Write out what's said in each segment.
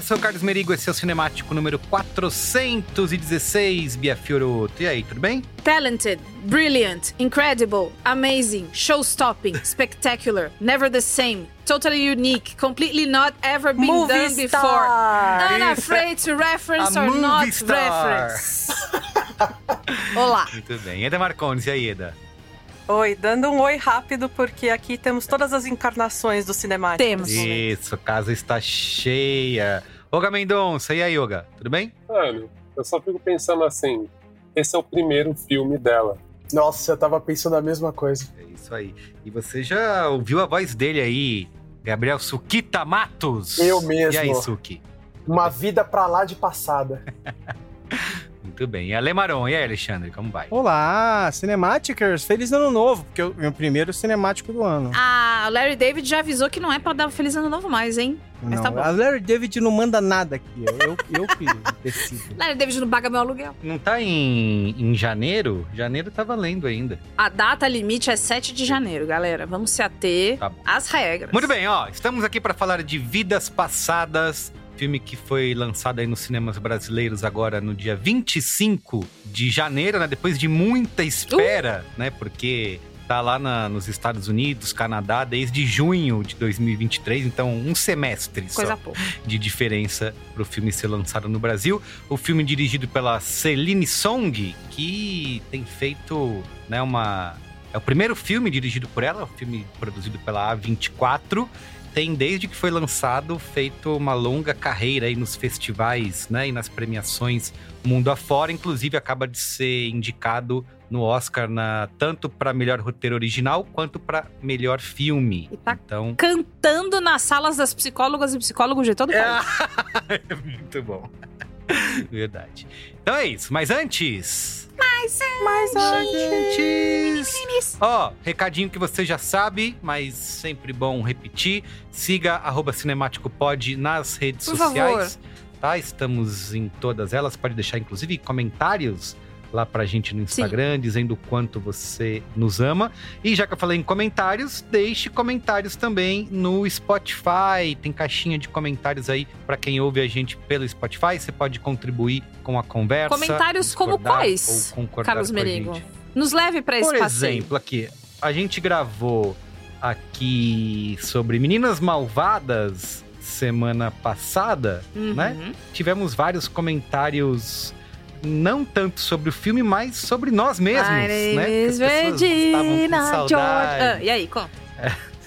eu sou o Carlos Merigo, esse é o Cinemático número 416, Bia Fioroto. E aí, tudo bem? Talented, brilliant, incredible, amazing, show-stopping, spectacular, never the same, totally unique, completely not ever been Movie done before, star. unafraid to reference A or not star. reference. Olá. Muito bem. Eda Marcones, e aí, Eda? Oi, dando um oi rápido, porque aqui temos todas as encarnações do cinemático. Temos. Isso, a casa está cheia. Olga Mendonça, e aí, Olga? Tudo bem? Mano, eu só fico pensando assim: esse é o primeiro filme dela. Nossa, eu tava pensando a mesma coisa. É isso aí. E você já ouviu a voz dele aí, Gabriel Suquita Matos? Eu mesmo. E aí, Suki? Uma vida pra lá de passada. Muito bem. E Ale Maron, e aí, Alexandre, como vai? Olá, Cinematicers! Feliz ano novo, porque é o meu primeiro cinemático do ano. Ah, o Larry David já avisou que não é pra dar Feliz Ano Novo mais, hein? Mas não, tá bom. a Larry David não manda nada aqui, eu, eu, eu que decido. Larry David não paga meu aluguel. Não tá em, em janeiro? Janeiro tá valendo ainda. A data limite é 7 de janeiro, galera. Vamos se ater Tá às regras. Muito bem, ó. Estamos aqui para falar de Vidas Passadas, filme que foi lançado aí nos cinemas brasileiros agora no dia 25 de janeiro, né? Depois de muita espera, Uh! né? Porque tá lá na- nos Estados Unidos, Canadá, desde junho de 2023, então um semestre só Coisa pouca. de diferença pro filme ser lançado no Brasil. O filme dirigido pela Celine Song, que tem feito, né, uma é o primeiro filme dirigido por ela, um filme produzido pela A24. Tem desde que foi lançado feito uma longa carreira aí nos festivais, né, e nas premiações mundo afora, inclusive acaba de ser indicado no Oscar na tanto para melhor roteiro original quanto para melhor filme. E tá Então, Cantando nas salas das psicólogas e psicólogos de todo o país. é muito bom. Verdade. Então é isso. Mas antes. Mas Antes. Ó, recadinho que você já sabe, mas sempre bom repetir. Siga arroba cinemáticopod nas redes Por sociais. Tá? Estamos em todas elas. Pode deixar, inclusive, comentários lá pra gente no Instagram, dizendo o quanto você nos ama. E já que eu falei em comentários, deixe comentários também no Spotify. Tem caixinha de comentários aí pra quem ouve a gente pelo Spotify. Você pode contribuir com a conversa. Comentários como quais, ou concordar Carlos Merigo? Nos leve pra esse Por passeio. exemplo, aqui, a gente gravou aqui sobre Meninas Malvadas semana passada, Uhum. né? Tivemos vários comentários não tanto sobre o filme, mas sobre nós mesmos, My né? Is as pessoas estavam com Regina saudade. George. Ah, e aí, conta.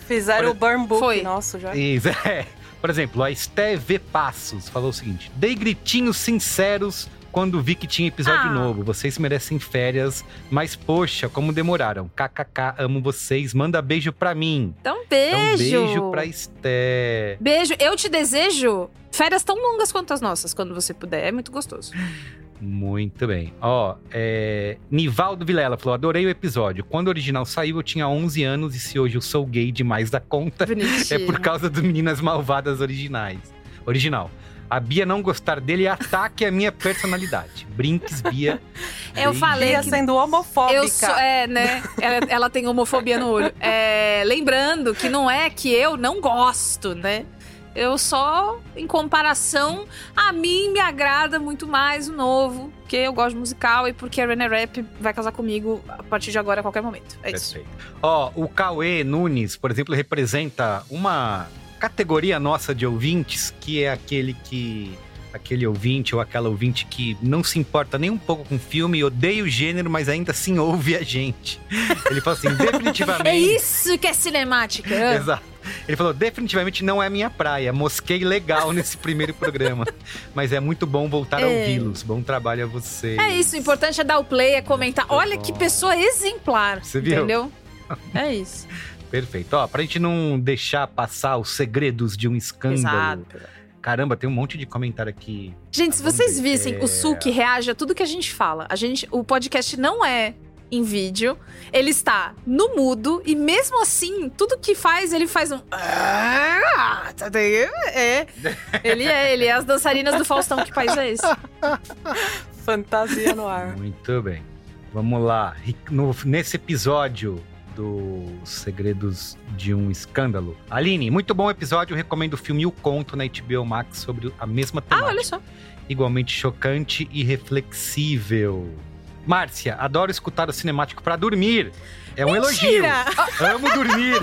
Fizeram o Burn Book Foi. nosso já. Isso, é. Por exemplo, a Esté V. Passos falou o seguinte: dei gritinhos sinceros quando vi que tinha episódio Ah. novo. Vocês merecem férias, mas poxa, como demoraram. KKK, amo vocês. Manda beijo pra mim. Então, Então, beijo. beijo pra Esté. Beijo. Eu te desejo férias tão longas quanto as nossas, quando você puder. É muito gostoso. Muito bem. Ó, é... Nivaldo Vilela falou: adorei o episódio. Quando o original saiu, eu tinha 11 anos e se hoje eu sou gay demais da conta, é Bonitinho. por causa do Meninas Malvadas originais. Original. A Bia não gostar dele é ataque à minha personalidade. Brinques, Bia. Eu Beijo. falei Bia que sendo homofóbica. Eu sou, é, né? Ela, ela tem homofobia no olho. É, lembrando que não é que eu não gosto, né? Eu só, em comparação, a mim me agrada muito mais o novo, porque eu gosto de musical e porque a Renner Rap vai casar comigo a partir de agora, a qualquer momento. É isso. Perfeito. Ó, o Cauê Nunes, por exemplo, representa uma categoria nossa de ouvintes, que é aquele que. Aquele ouvinte ou aquela ouvinte que não se importa nem um pouco com filme, odeia o gênero, mas ainda assim ouve a gente. Ele fala assim, definitivamente. É isso que é cinemática. Exato. Ele falou: definitivamente não é minha praia. Mosquei legal nesse primeiro programa. Mas é muito bom voltar a É. ouvi-los. Bom trabalho a vocês. É isso, o importante é dar o play, é comentar. Olha que pessoa exemplar. Você viu? Entendeu? É isso. Perfeito. Ó, pra gente não deixar passar os segredos de um escândalo. Exato. Caramba, tem um monte de comentário aqui. Gente, se Vamos vocês ver. vissem, o Suki reage a tudo que a gente fala. A gente, o podcast não é em vídeo, ele está no mudo e mesmo assim, tudo que faz, ele faz um Ah, tá? É. Ele é, ele é as dançarinas do Faustão, que país é esse? Fantasia no ar. Muito bem. Vamos lá. No- nesse episódio dos Segredos de um Escândalo. Aline, muito bom episódio. Recomendo o filme O Conto na HBO Max sobre a mesma Ah, temática. olha só. igualmente chocante e reflexível. Márcia, adoro escutar o cinemático pra dormir. É um elogio. Amo dormir.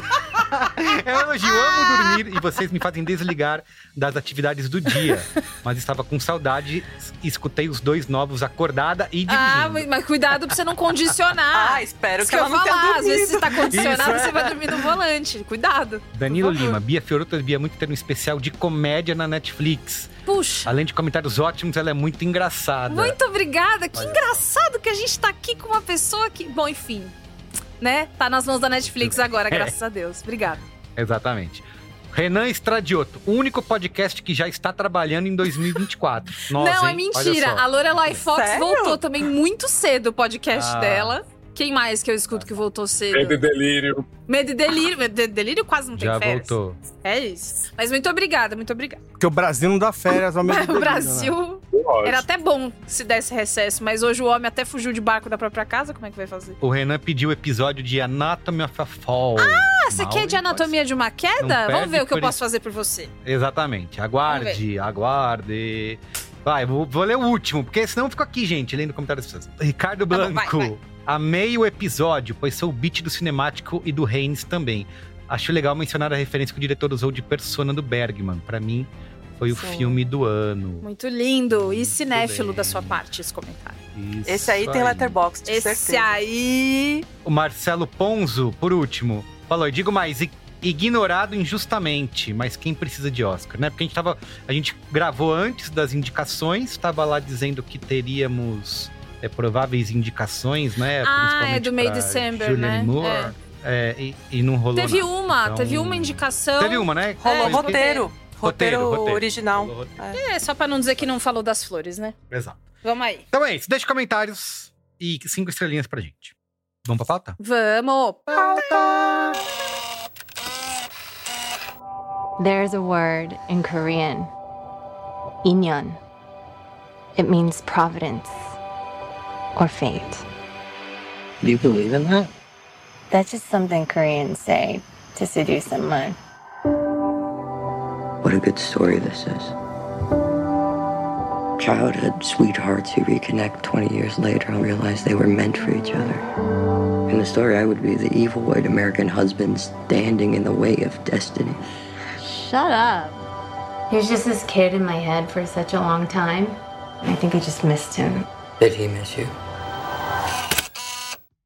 é um elogio, amo dormir e vocês me fazem desligar das atividades do dia. Mas estava com saudade e escutei os dois novos acordada e dirigindo. Ah, mas cuidado pra você não condicionar. Ah, espero Isso que que eu ela não tenha falar, às vezes você dormido. tá condicionado, Isso, é. você vai dormir no volante. Cuidado. Danilo. Lima, Bia Fioroto Bia muito ter um especial de comédia na Netflix. Puxa. Além de comentários ótimos, ela é muito engraçada. Muito obrigada. Que engraçado que a gente tá aqui com uma pessoa que. Bom, enfim. Né? Tá nas mãos da Netflix agora, É. graças a Deus. Obrigada. Exatamente. Renan Estradioto, o único podcast que já está trabalhando em 2024. Nossa, não, é hein? mentira. Olha A. Lorelai Fox Sério? voltou também muito cedo o podcast Ah. dela. Quem mais que eu escuto que voltou cedo? Medo e delírio. Medo e Delírio. Medo e Delírio quase não tem Já férias. voltou. É isso. Mas muito obrigada, muito obrigada. Porque o Brasil não dá férias ao mesmo tempo. o Brasil Lógico. era até bom se desse recesso, mas hoje o homem até fugiu de barco da própria casa. Como é que vai fazer? O Renan pediu o episódio de Anatomy of a Fall. Ah, você quer de anatomia de uma queda? Vamos ver o que eu posso fazer por você. Exatamente. Aguarde, aguarde. Vai, vou, vou ler o último, porque senão eu fico aqui, gente, lendo comentários das pessoas. Ricardo Tá bom, Blanco. vai, vai. Amei o episódio, pois sou o beat do cinemático e do Reigns também. Acho legal mencionar a referência que o diretor usou de Persona do Bergman. Pra mim, foi o Sim. filme do ano. Muito lindo e cinéfilo bem. da sua parte esse comentário. Isso Esse aí tem letterbox, de Esse certeza. aí. O Marcelo Ponzo, por último, falou: e digo mais, ignorado injustamente, mas quem precisa de Oscar, né? Porque a gente tava. A gente gravou antes das indicações, tava lá dizendo que teríamos é, prováveis indicações, né? Ah, é do May December, Julianne né? Moore, é, e, e não rolou. Teve nada. uma, Então, teve uma indicação. Teve uma, né? Rolou É, Foi- roteiro. Roteiro, roteiro. original. Rolou roteiro. É. É, só pra não dizer que não falou das flores, né? Exato. Vamos aí. Então é isso. Deixa comentários e cinco estrelinhas pra gente. Vamos pra pauta? Vamos! There's a word in Korean, inyeon. It means providence or fate. Do you believe in that? That's just something Koreans say to seduce someone. What a good story this is. Childhood sweethearts who reconnect 20 years later and realize they were meant for each other. In the story, I would be the evil white American husband standing in the way of destiny. Shut up. He was just this kid in my head for such a long time. I think I just missed him. Did he miss you?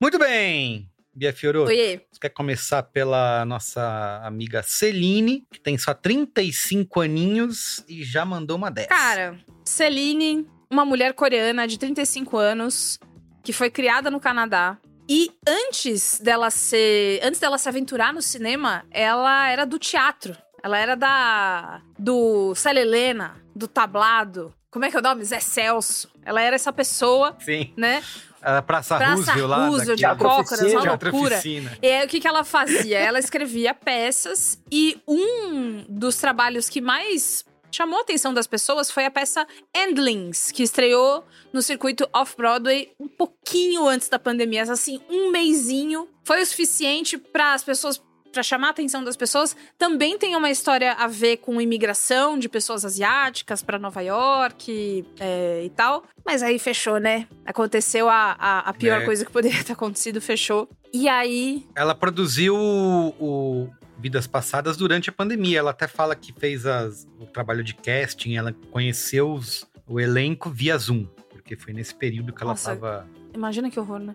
Muito bem! Bia Fioro, Oiê. você quer começar pela nossa amiga Celine, que tem só 35 aninhos e já mandou uma dessa. Cara, Celine, uma mulher coreana de 35 anos que foi criada no Canadá. E antes dela ser, antes dela se aventurar no cinema, ela era do teatro. Ela era da do Célia Helena, do tablado. Como é que é o nome? Zé Celso. Ela era essa pessoa, Sim. né? A Praça, Praça Roosevelt lá. Roosevelt, de Cócoras, uma loucura. E aí, o que, que ela fazia? Ela escrevia peças e um dos trabalhos que mais chamou a atenção das pessoas foi a peça Endlings, que estreou no circuito Off-Broadway um pouquinho antes da pandemia, assim, um mêsinho. Foi o suficiente para as pessoas para chamar a atenção das pessoas, também tem uma história a ver com imigração de pessoas asiáticas para Nova York é, e tal. Mas aí fechou, né? Aconteceu a, a, a pior É. coisa que poderia ter acontecido, fechou. E aí, Ela produziu o, Vidas Passadas durante a pandemia. Ela até fala que fez as- o trabalho de casting, ela conheceu os- o elenco via Zoom. Porque foi nesse período que ela Nossa, estava imagina que horror, né?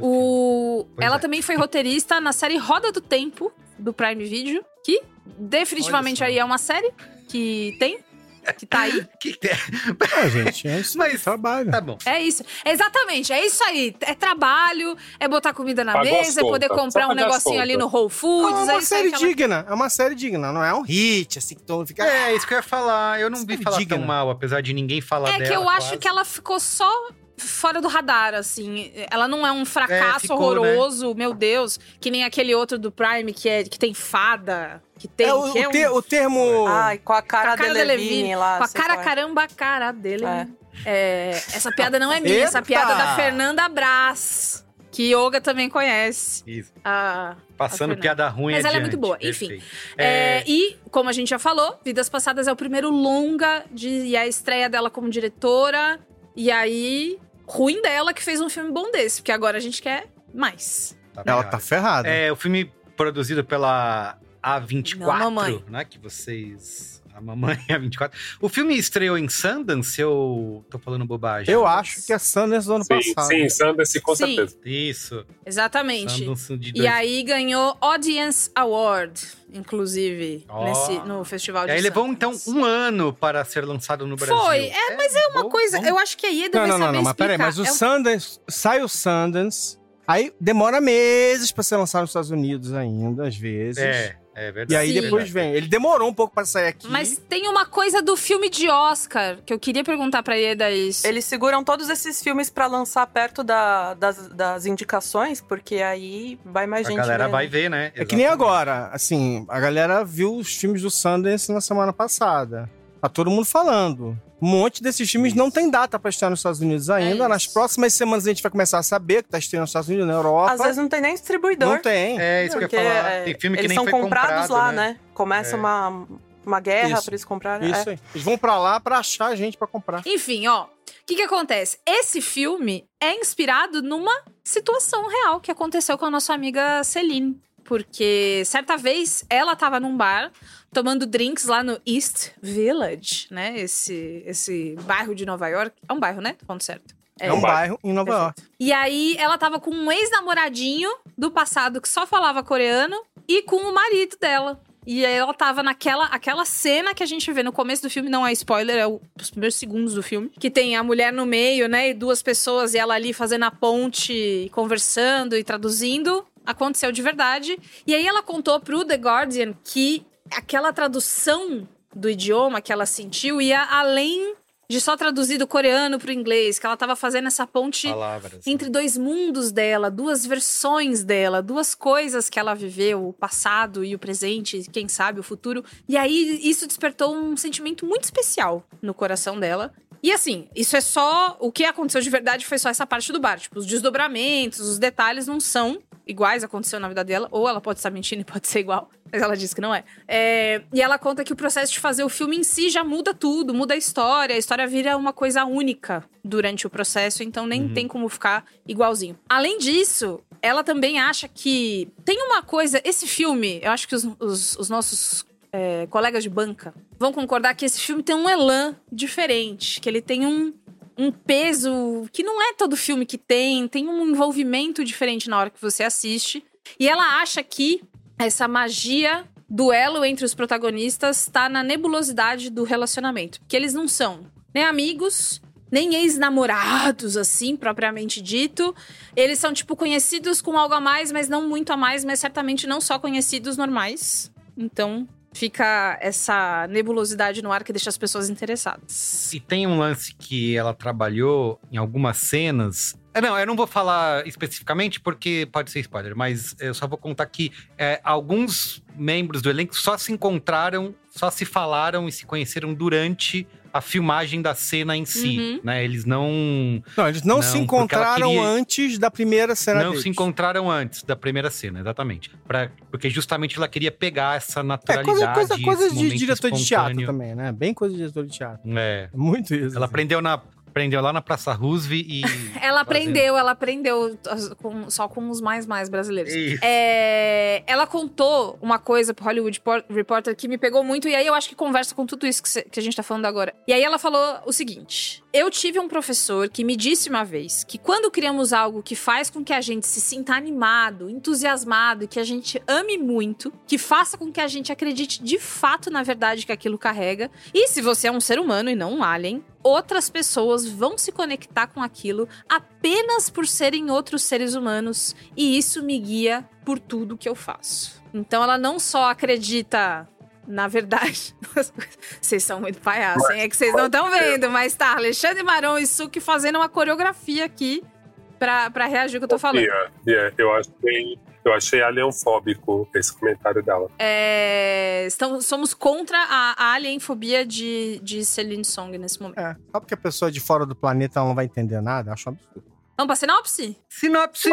O... Ela é. também foi roteirista na série Roda do Tempo, do Prime Video, que definitivamente aí é uma série que tem, que tá aí. que tem? Ah, gente, é isso. Mas trabalho. Tá bom. É isso. Exatamente, é isso aí. É trabalho, é botar comida na Pagou mesa, é poder comprar Só um negocinho ali no. Whole Foods. é é uma isso aí série que ela- digna, é uma série digna, não é um hit, assim, que todo mundo fica... É, isso que eu ia falar. Eu não vi falar digna. tão mal, apesar de ninguém falar É dela. que eu acho quase. que ela ficou só fora do radar, assim. Ela não é um fracasso ficou, né? horroroso, meu Deus. Que nem aquele outro do Prime que, é, que tem fada, que tem... É, o, que é o te- o termo... Ai, com a cara, Com a cara de de Levine Levine, lá. com a cara qual é. caramba, a cara dele. É, essa piada não é minha, essa Eita! piada é da Fernanda Brás, que Yoga também conhece. Isso. A, Passando a piada ruim Mas ela é adiante. muito boa. Enfim. Perfeito. É, e, como a gente já falou, Vidas Passadas é o primeiro longa de, e a estreia dela como diretora. E aí, ruim dela que fez um filme bom desse, porque agora a gente quer mais. Ela tá ferrada. É, o filme produzido pela A24, Não, mamãe. né? Que vocês. A mamãe A24. O filme estreou em Sundance, eu tô falando bobagem. Eu acho que é Sanders do ano Sim, passado. sim, Sundance com Sim. certeza. Isso. Exatamente. Sundance de E aí ganhou Audience Award, inclusive, Ó. nesse, no Festival E de aí levou Sundance. então um ano para ser lançado no Brasil. Foi, é, mas é uma bom, coisa. bom. Eu acho que a Ieda Não, não, não, saber não, mas peraí, mas o É um- Sundance, sai o Sundance, aí demora meses pra ser lançado nos Estados Unidos ainda, às vezes. É, é verdade. E aí Sim. depois vem. Ele demorou um pouco pra sair aqui. Mas tem uma coisa do filme de Oscar que eu queria perguntar pra Ieda isso. Eles seguram todos esses filmes pra lançar perto da- das, das indicações, porque aí vai mais A gente galera ver, vai né? ver, né? É que nem agora, assim, a galera viu os filmes do Sundance na semana passada. Tá todo mundo falando. Um monte desses filmes não tem data pra estrear nos Estados Unidos ainda. É Nas próximas semanas a gente vai começar a saber que tá estreando nos Estados Unidos, na Europa. Às vezes não tem nem distribuidor. não tem. É, isso que eu ia falar. é, Tem filme que eles nem são foi comprados comprado, lá, né? né? Começa É. uma, uma guerra Isso. pra eles comprarem. Isso é. aí. Eles vão pra lá pra achar a gente pra comprar. Enfim, ó. O que, que acontece? Esse filme é inspirado numa situação real que aconteceu com a nossa amiga Celine. Porque certa vez ela tava num bar tomando drinks lá no East Village, né? Esse, esse bairro de Nova York. É um bairro, né? Tô falando certo. É, um bairro em Nova York. E aí ela tava com um ex-namoradinho do passado que só falava coreano e com o marido dela. E aí ela tava naquela aquela cena que a gente vê no começo do filme, não é spoiler, é o- os primeiros segundos do filme. Que tem a mulher no meio, né? E duas pessoas e ela ali fazendo a ponte, conversando e traduzindo. Aconteceu de verdade. E aí ela contou pro The Guardian que aquela tradução do idioma que ela sentiu ia além de só traduzir do coreano pro inglês, que ela tava fazendo essa ponte Palavras. entre dois mundos dela, duas versões dela, duas coisas que ela viveu, o passado e o presente, quem sabe o futuro. E aí isso despertou um sentimento muito especial no coração dela. E assim, isso é só. O que aconteceu de verdade foi só essa parte do bar. Tipo, os desdobramentos, os detalhes não são iguais aconteceu na vida dela, ou ela pode estar mentindo e pode ser igual, mas ela diz que não é. É, E ela conta que o processo de fazer o filme em si já muda tudo, muda a história, a história vira uma coisa única durante o processo, então nem tem como ficar igualzinho. Além disso, ela também acha que tem uma coisa. Esse filme, eu acho que os, os- os nossos é, colegas de banca vão concordar que esse filme tem um elan diferente, que ele tem um, um peso que não é todo filme que tem, tem um envolvimento diferente na hora que você assiste. E ela acha que essa magia duelo entre os protagonistas tá na nebulosidade do relacionamento. Que eles não são nem amigos, nem ex-namorados, assim, propriamente dito. Eles são, tipo, conhecidos com algo a mais, mas não muito a mais, mas certamente não só conhecidos normais. Então, fica essa nebulosidade no ar que deixa as pessoas interessadas. E tem um lance que ela trabalhou em algumas cenas. É, Não, eu não vou falar especificamente porque pode ser spoiler, mas eu só vou contar que é, alguns membros do elenco só se encontraram, só se falaram e se conheceram durante a filmagem da cena em si, Uhum. né? Eles não Não, eles não, se porque ela encontraram queria- antes da primeira cena não deles. se encontraram antes da primeira cena, exatamente. Pra, porque justamente ela queria pegar essa É naturalidade. coisa, coisa, coisa esse de diretor de teatro também, né? Bem coisa de diretor de teatro. É. Muito isso. Ela assim. aprendeu na aprendeu lá na Praça Roosevelt e Ela aprendeu, ela aprendeu com- só com os mais mais brasileiros. É, ela contou uma coisa pro Hollywood Por- Reporter que me pegou muito, e aí eu acho que conversa com tudo isso que, cê- que a gente tá falando agora. E aí ela falou o seguinte: Eu tive um professor que me disse uma vez que quando criamos algo que faz com que a gente se sinta animado, entusiasmado, que a gente ame muito, que faça com que a gente acredite de fato na verdade que aquilo carrega, e se você é um ser humano e não um alien, outras pessoas vão se conectar com aquilo apenas por serem outros seres humanos e isso me guia por tudo que eu faço. Então ela não só acredita na verdade, vocês são muito palhaços, hein? É que vocês não estão vendo, mas tá Alexandre Marão e Suki fazendo uma coreografia aqui pra, pra reagir ao que eu tô falando. Bia, Bia, eu achei, eu achei alienfóbico esse comentário dela. É, estamos, somos contra a, a alienfobia de, de Celine Song nesse momento. É, só porque a pessoa de fora do planeta não vai entender nada, acho um absurdo. Vamos pra sinopse? Sinopse!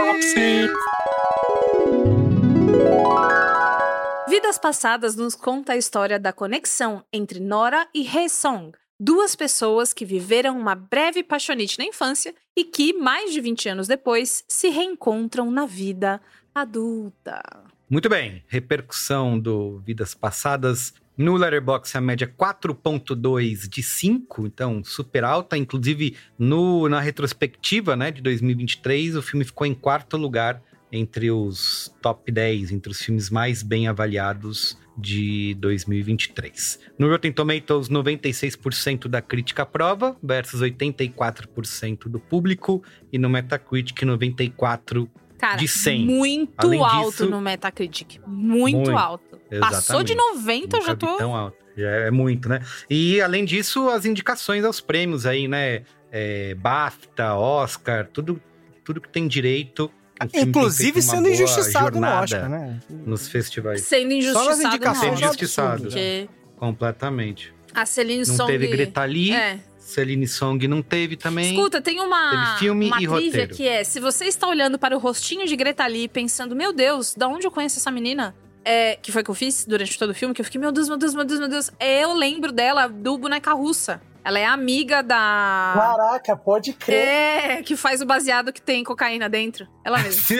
Vidas Passadas nos conta a história da conexão entre Nora e Hye Song, duas pessoas que viveram uma breve paixonite na infância e que, mais de 20 anos depois, se reencontram na vida adulta. Muito bem, repercussão do Vidas Passadas. No Letterboxd a média 4.2 de 5, então super alta. Inclusive, no, na retrospectiva né, de 2023, o filme ficou em quarto lugar entre os top 10, entre os filmes mais bem avaliados de 2023. No Rotten Tomatoes, 96% da crítica aprova, versus 84% do público. E no Metacritic, 94% Cara, de 100. muito Além alto disso- no Metacritic. Muito, Muito, alto. Passou de exatamente. 90, eu já tô. tão alto. Já é muito, né? E além disso, as indicações aos prêmios aí, né? É, BAFTA, Oscar, tudo, tudo que tem direito. Inclusive sendo injustiçado no Oscar, né? Nos festivais. Sendo injustiçado indicações no Sendo Oscar, injustiçado. Porque Completamente. a Celine Não Song... teve Greta Lee, É. Celine Song não teve também. Escuta, tem uma, Teve filme uma e trivia roteiro. que é: se você está olhando para o rostinho de Greta Lee pensando, meu Deus, da onde eu conheço essa menina? É, que foi que eu fiz durante todo o filme, que eu fiquei, meu Deus, meu Deus, meu Deus, meu Deus. É, Eu lembro dela do Boneca Russa. Ela é amiga da. Caraca, pode crer. É, que faz o baseado que tem cocaína dentro. Ela mesma.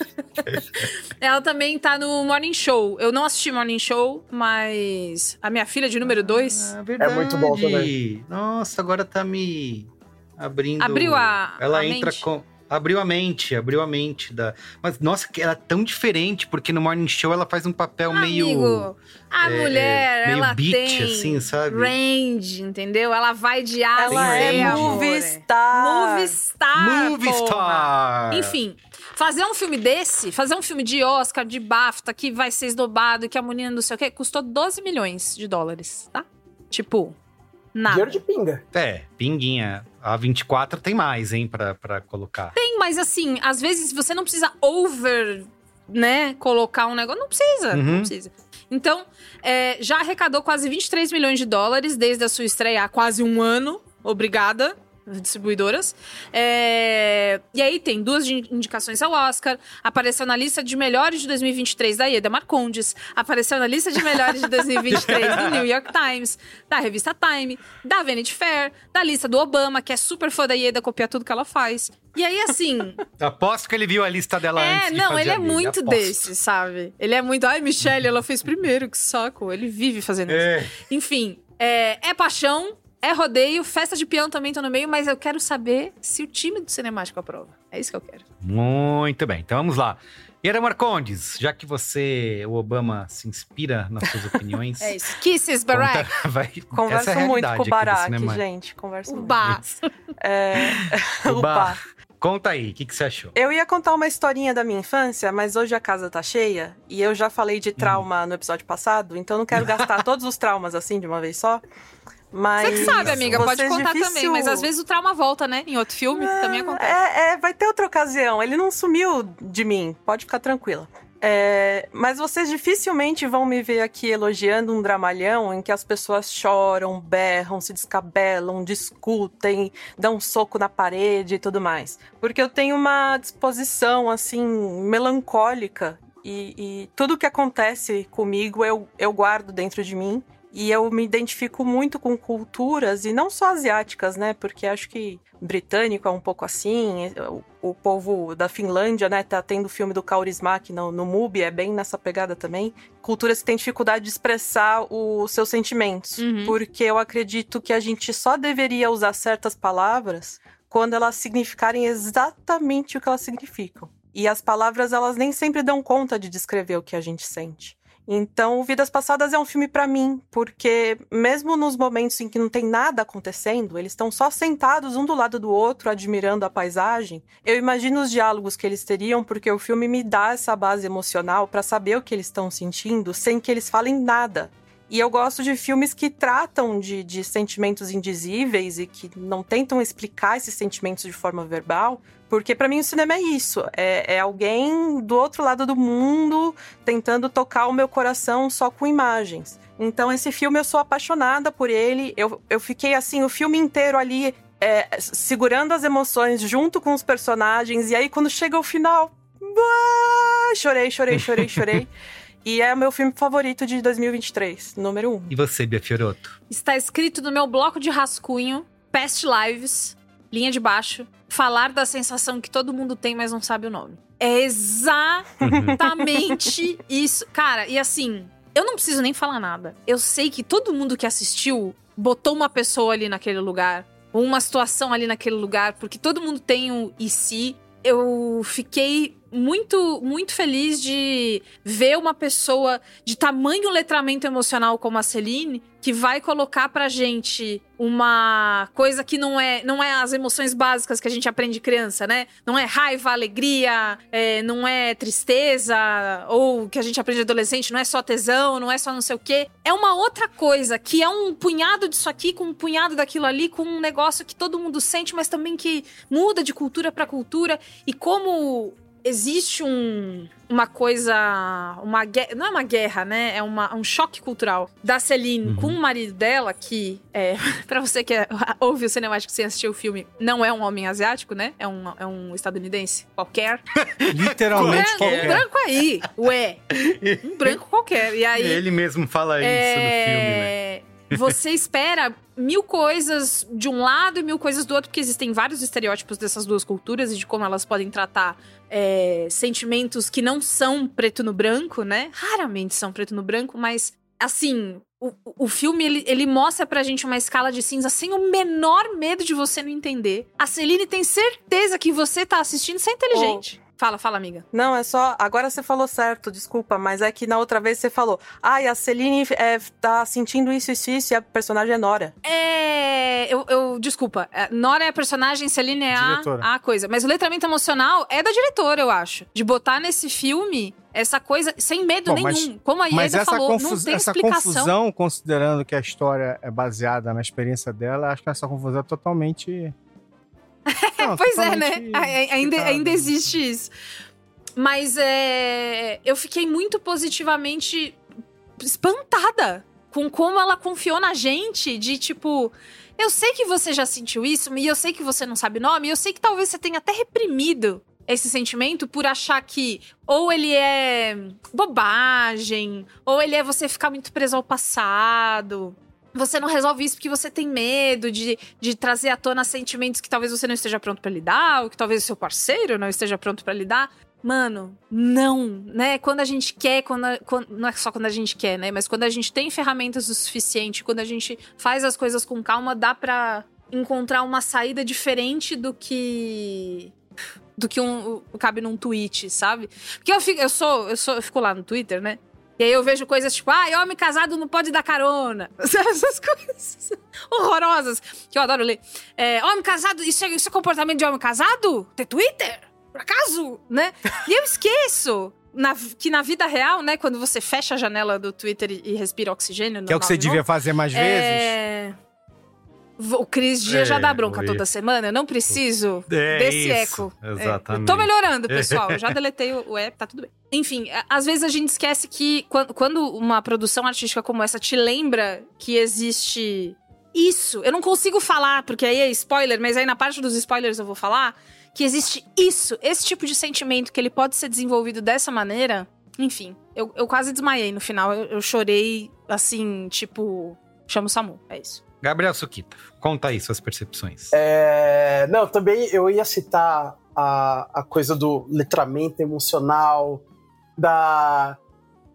Ela também tá no Morning Show. Eu não assisti Morning Show, mas a minha filha de número 2 Ah, verdade. muito bom também. Nossa, agora tá me abrindo. Abriu a- Ela a entra mente? com. Abriu a mente, abriu a mente da. Mas, nossa, que ela é tão diferente, porque no Morning Show ela faz um papel meio. A é, mulher, meio ela beat, tem assim, sabe? range, entendeu? Ela vai de A Ela a é movie star. Movie star, Movie porra. star! Enfim, fazer um filme desse, fazer um filme de Oscar, de BAFTA, que vai ser esnobado, que a menina não sei o quê, custou 12 milhões de dólares, tá? Tipo, nada. Dinheiro de pinga. É, pinguinha. A 24 tem mais, hein, pra, pra colocar. Tem, mas assim, às vezes você não precisa over, né, colocar um negócio. Não precisa, Uhum. não precisa. Então, é, já arrecadou quase 23 milhões de dólares desde a sua estreia há quase um ano. Obrigada, distribuidoras. É, E aí tem duas indicações ao Oscar. Apareceu na lista de melhores de 2023 da Ieda Marcondes. Apareceu na lista de melhores de 2023 do New York Times, da revista Time, da Vanity Fair, da lista do Obama, que é super fã da Ieda, copia tudo que ela faz. E aí, assim, Aposto que ele viu a lista dela é, antes de não, ele é muito aposto. desse, sabe? Ele é muito. Ai, Michelle, ela fez primeiro, que saco. Ele vive fazendo isso. É. Enfim, é, é paixão, é rodeio, festa de peão também tô no meio, mas eu quero saber se o time do Cinemático aprova. É isso que eu quero. Muito bem, então vamos lá. Yara Marcondes, já que você, o Obama, se inspira nas suas opiniões. é isso. Kisses, Barack. conta- vai, Converso essa é a muito com o Barack, gente. Converso O muito. Bar. É... O o bar. bar. Conta aí, o que, que você achou? Eu ia contar uma historinha da minha infância, mas hoje a casa tá cheia e eu já falei de trauma no episódio passado, então eu não quero gastar todos os traumas assim de uma vez só. Mas Você que sabe, amiga, pode contar difícil- também. Mas às vezes o trauma volta, né? Em outro filme, também acontece. É, é, vai ter outra ocasião. Ele não sumiu de mim, pode ficar tranquila. É, mas vocês dificilmente vão me ver aqui elogiando um dramalhão em que as pessoas choram, berram, se descabelam, discutem, dão um soco na parede e tudo mais. Porque eu tenho uma disposição, assim, melancólica e, e tudo que acontece comigo eu, eu guardo dentro de mim. E eu me identifico muito com culturas, e não só asiáticas, né? Porque acho que britânico é um pouco assim. O, o povo da Finlândia, né? Tá tendo o filme do Kaurismäki no, no MUBI, é bem nessa pegada também. Culturas que têm dificuldade de expressar os seus sentimentos. Uhum. Porque eu acredito que a gente só deveria usar certas palavras quando elas significarem exatamente o que elas significam. E as palavras, elas nem sempre dão conta de descrever o que a gente sente. Então, Vidas Passadas é um filme pra mim, porque mesmo nos momentos em que não tem nada acontecendo, eles estão só sentados um do lado do outro, admirando a paisagem. Eu imagino os diálogos que eles teriam, porque o filme me dá essa base emocional pra saber o que eles estão sentindo, sem que eles falem nada. E eu gosto de filmes que tratam de, de sentimentos indizíveis e que não tentam explicar esses sentimentos de forma verbal, porque pra mim o cinema é isso. É, é alguém do outro lado do mundo tentando tocar o meu coração só com imagens. Então, esse filme eu sou apaixonada por ele. Eu, eu fiquei assim, o filme inteiro ali. é, segurando as emoções junto com os personagens, e aí quando chega o final. ah, chorei, chorei, chorei, chorei. E é o meu filme favorito de 2023, número um. E você, Bia Fioroto? Está escrito no meu bloco de rascunho, Past Lives, linha de baixo, falar da sensação que todo mundo tem, mas não sabe o nome. É exatamente isso. Cara, e assim, eu não preciso nem falar nada. Eu sei que todo mundo que assistiu botou uma pessoa ali naquele lugar, ou uma situação ali naquele lugar, porque todo mundo tem o e se. Eu fiquei muito, muito feliz de ver uma pessoa de tamanho letramento emocional como a Celine, que vai colocar pra gente uma coisa que não é, não é as emoções básicas que a gente aprende de criança, né? Não é raiva, alegria, é, não é tristeza, ou que a gente aprende de adolescente, não é só tesão, não é só não sei o quê. É uma outra coisa, que é um punhado disso aqui com um punhado daquilo ali, com um negócio que todo mundo sente, mas também que muda de cultura pra cultura. E como existe um, uma coisa. Uma guerra. Não é uma guerra, né? É uma, um choque cultural da Celine com o marido dela, que é. pra você que é, ouve o cinemático sem assistir o filme, não é um homem asiático, né? É um, é um estadunidense qualquer. Literalmente É, um qualquer. branco aí, ué. Um branco qualquer. E aí. Ele mesmo fala isso no filme, né? Você espera mil coisas de um lado e mil coisas do outro, porque existem vários estereótipos dessas duas culturas e de como elas podem tratar é, sentimentos que não são preto no branco, né? Raramente são preto no branco, mas assim. O, o filme, ele, ele mostra pra gente uma escala de cinza sem o menor medo de você não entender. A Celine tem certeza que você tá assistindo, você é inteligente. Fala, fala, amiga. Não, é só. Agora você falou certo, desculpa, mas é que na outra vez você falou. Ai, a Celine é, tá sentindo isso, isso, isso, e a personagem é Nora. É. Eu, eu- desculpa. É, Nora é a personagem, Celine é a, a coisa. Mas o letramento emocional é da diretora, eu acho. De botar nesse filme essa coisa sem medo Bom, nenhum. mas- Como a Ieda falou, não confus- tem essa explicação. confusão, considerando que a história é baseada na experiência dela, acho que essa confusão é totalmente. Não, Pois é, né? totalmente A- a- Ainda, ainda existe isso. Mas é, eu fiquei muito positivamente espantada com como ela confiou na gente de tipo. Eu sei que você já sentiu isso, e eu sei que você não sabe o nome, e eu sei que talvez você tenha até reprimido esse sentimento por achar que ou ele é bobagem, ou ele é você ficar muito preso ao passado. Você não resolve isso porque você tem medo de, de trazer à tona sentimentos que talvez você não esteja pronto pra lidar, ou que talvez o seu parceiro não esteja pronto pra lidar. Mano, não, né? Quando a gente quer, quando, quando- não é só quando a gente quer, né? Mas quando a gente tem ferramentas o suficiente, quando a gente faz as coisas com calma, dá pra encontrar uma saída diferente do que do que um cabe num tweet, sabe? Porque eu fico, eu sou, eu sou, eu fico lá no Twitter, né? E aí eu vejo coisas tipo, ah, homem casado não pode dar carona. Essas coisas horrorosas que eu adoro ler. É, homem casado, isso é, isso é comportamento de homem casado? Ter Twitter? Por acaso? Né? E eu esqueço na- que na vida real, né, quando você fecha a janela do Twitter e, e respira oxigênio. Que é o que você devia fazer mais vezes. É... O Cris Dia É, já dá bronca toda semana. Eu não preciso É desse isso, eco. É, exatamente. eu tô melhorando, pessoal. Já deletei o app, tá tudo bem. Enfim, às vezes a gente esquece que quando, quando uma produção artística como essa te lembra que existe isso. Eu não consigo falar, porque aí é spoiler, mas aí na parte dos spoilers eu vou falar que existe isso, esse tipo de sentimento que ele pode ser desenvolvido dessa maneira. Enfim, eu, eu quase desmaiei no final. Eu, eu chorei assim, tipo, chama o Samu. É isso. Gabriel Sukita, conta aí suas percepções. É, não, também eu ia citar a, a coisa do letramento emocional, da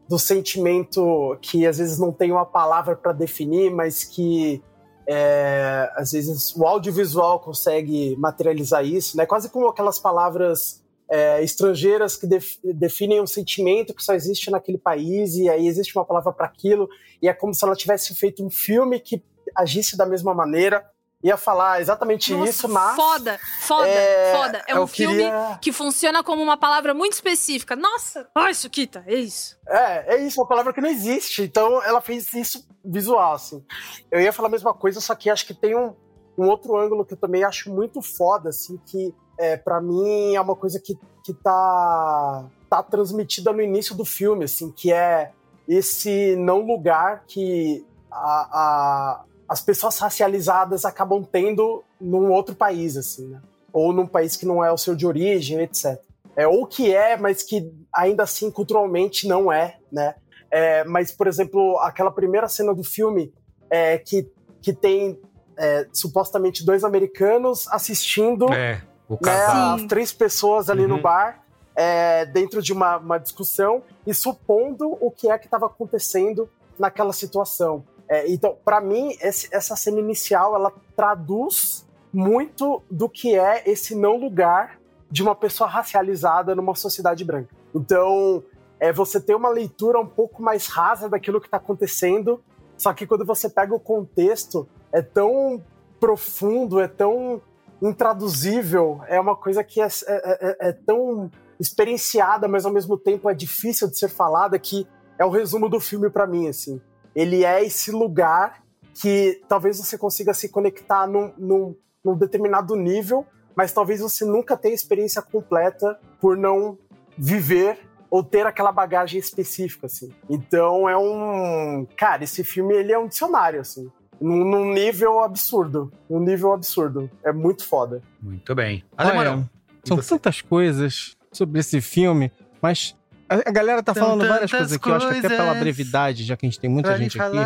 do sentimento que às vezes não tem uma palavra para definir, mas que é, às vezes o audiovisual consegue materializar isso, né? Quase como aquelas palavras é, estrangeiras que def- definem um sentimento que só existe naquele país e aí existe uma palavra para aquilo e é como se ela tivesse feito um filme que agisse da mesma maneira. Ia falar exatamente Nossa, isso, mas Foda, foda, É, foda. É um filme queria- que funciona como uma palavra muito específica. Nossa! Ai, Sukita, é isso. É, é isso, uma palavra que não existe. Então ela fez isso visual, assim. Eu ia falar a mesma coisa, só que acho que tem um, um outro ângulo que eu também acho muito foda, assim, que é, para mim é uma coisa que, que tá, tá transmitida no início do filme, assim, que é esse não lugar que a, a- as pessoas racializadas acabam tendo num outro país, assim, né? Ou num país que não é o seu de origem, etc. É, ou que é, mas que ainda assim culturalmente não é, né? É, mas, por exemplo, aquela primeira cena do filme é, que, que tem é, supostamente dois americanos assistindo É, o né, três pessoas ali no Uhum. bar é, dentro de uma, uma discussão e supondo o que é que estava acontecendo naquela situação. É, então, para mim, esse- essa cena inicial ela traduz muito do que é esse não lugar de uma pessoa racializada numa sociedade branca. Então, é você ter uma leitura um pouco mais rasa daquilo que está acontecendo, só que quando você pega o contexto, é tão profundo, é tão intraduzível, é uma coisa que é, é- é- é tão experienciada, mas ao mesmo tempo é difícil de ser falada, que é o resumo do filme pra mim, assim. Ele é esse lugar que talvez você consiga se conectar num, num, num determinado nível, mas talvez você nunca tenha experiência completa por não viver ou ter aquela bagagem específica, assim. Então é um... Cara, esse filme, ele é um dicionário, assim. Num, num nível absurdo. Num nível absurdo. É muito foda. Muito bem. Olha, Alemão, são tantas coisas sobre esse filme, mas a, a galera tá São falando várias coisas aqui, eu acho que até pela brevidade, já que a gente tem muita gente aqui.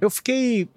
Eu fiquei.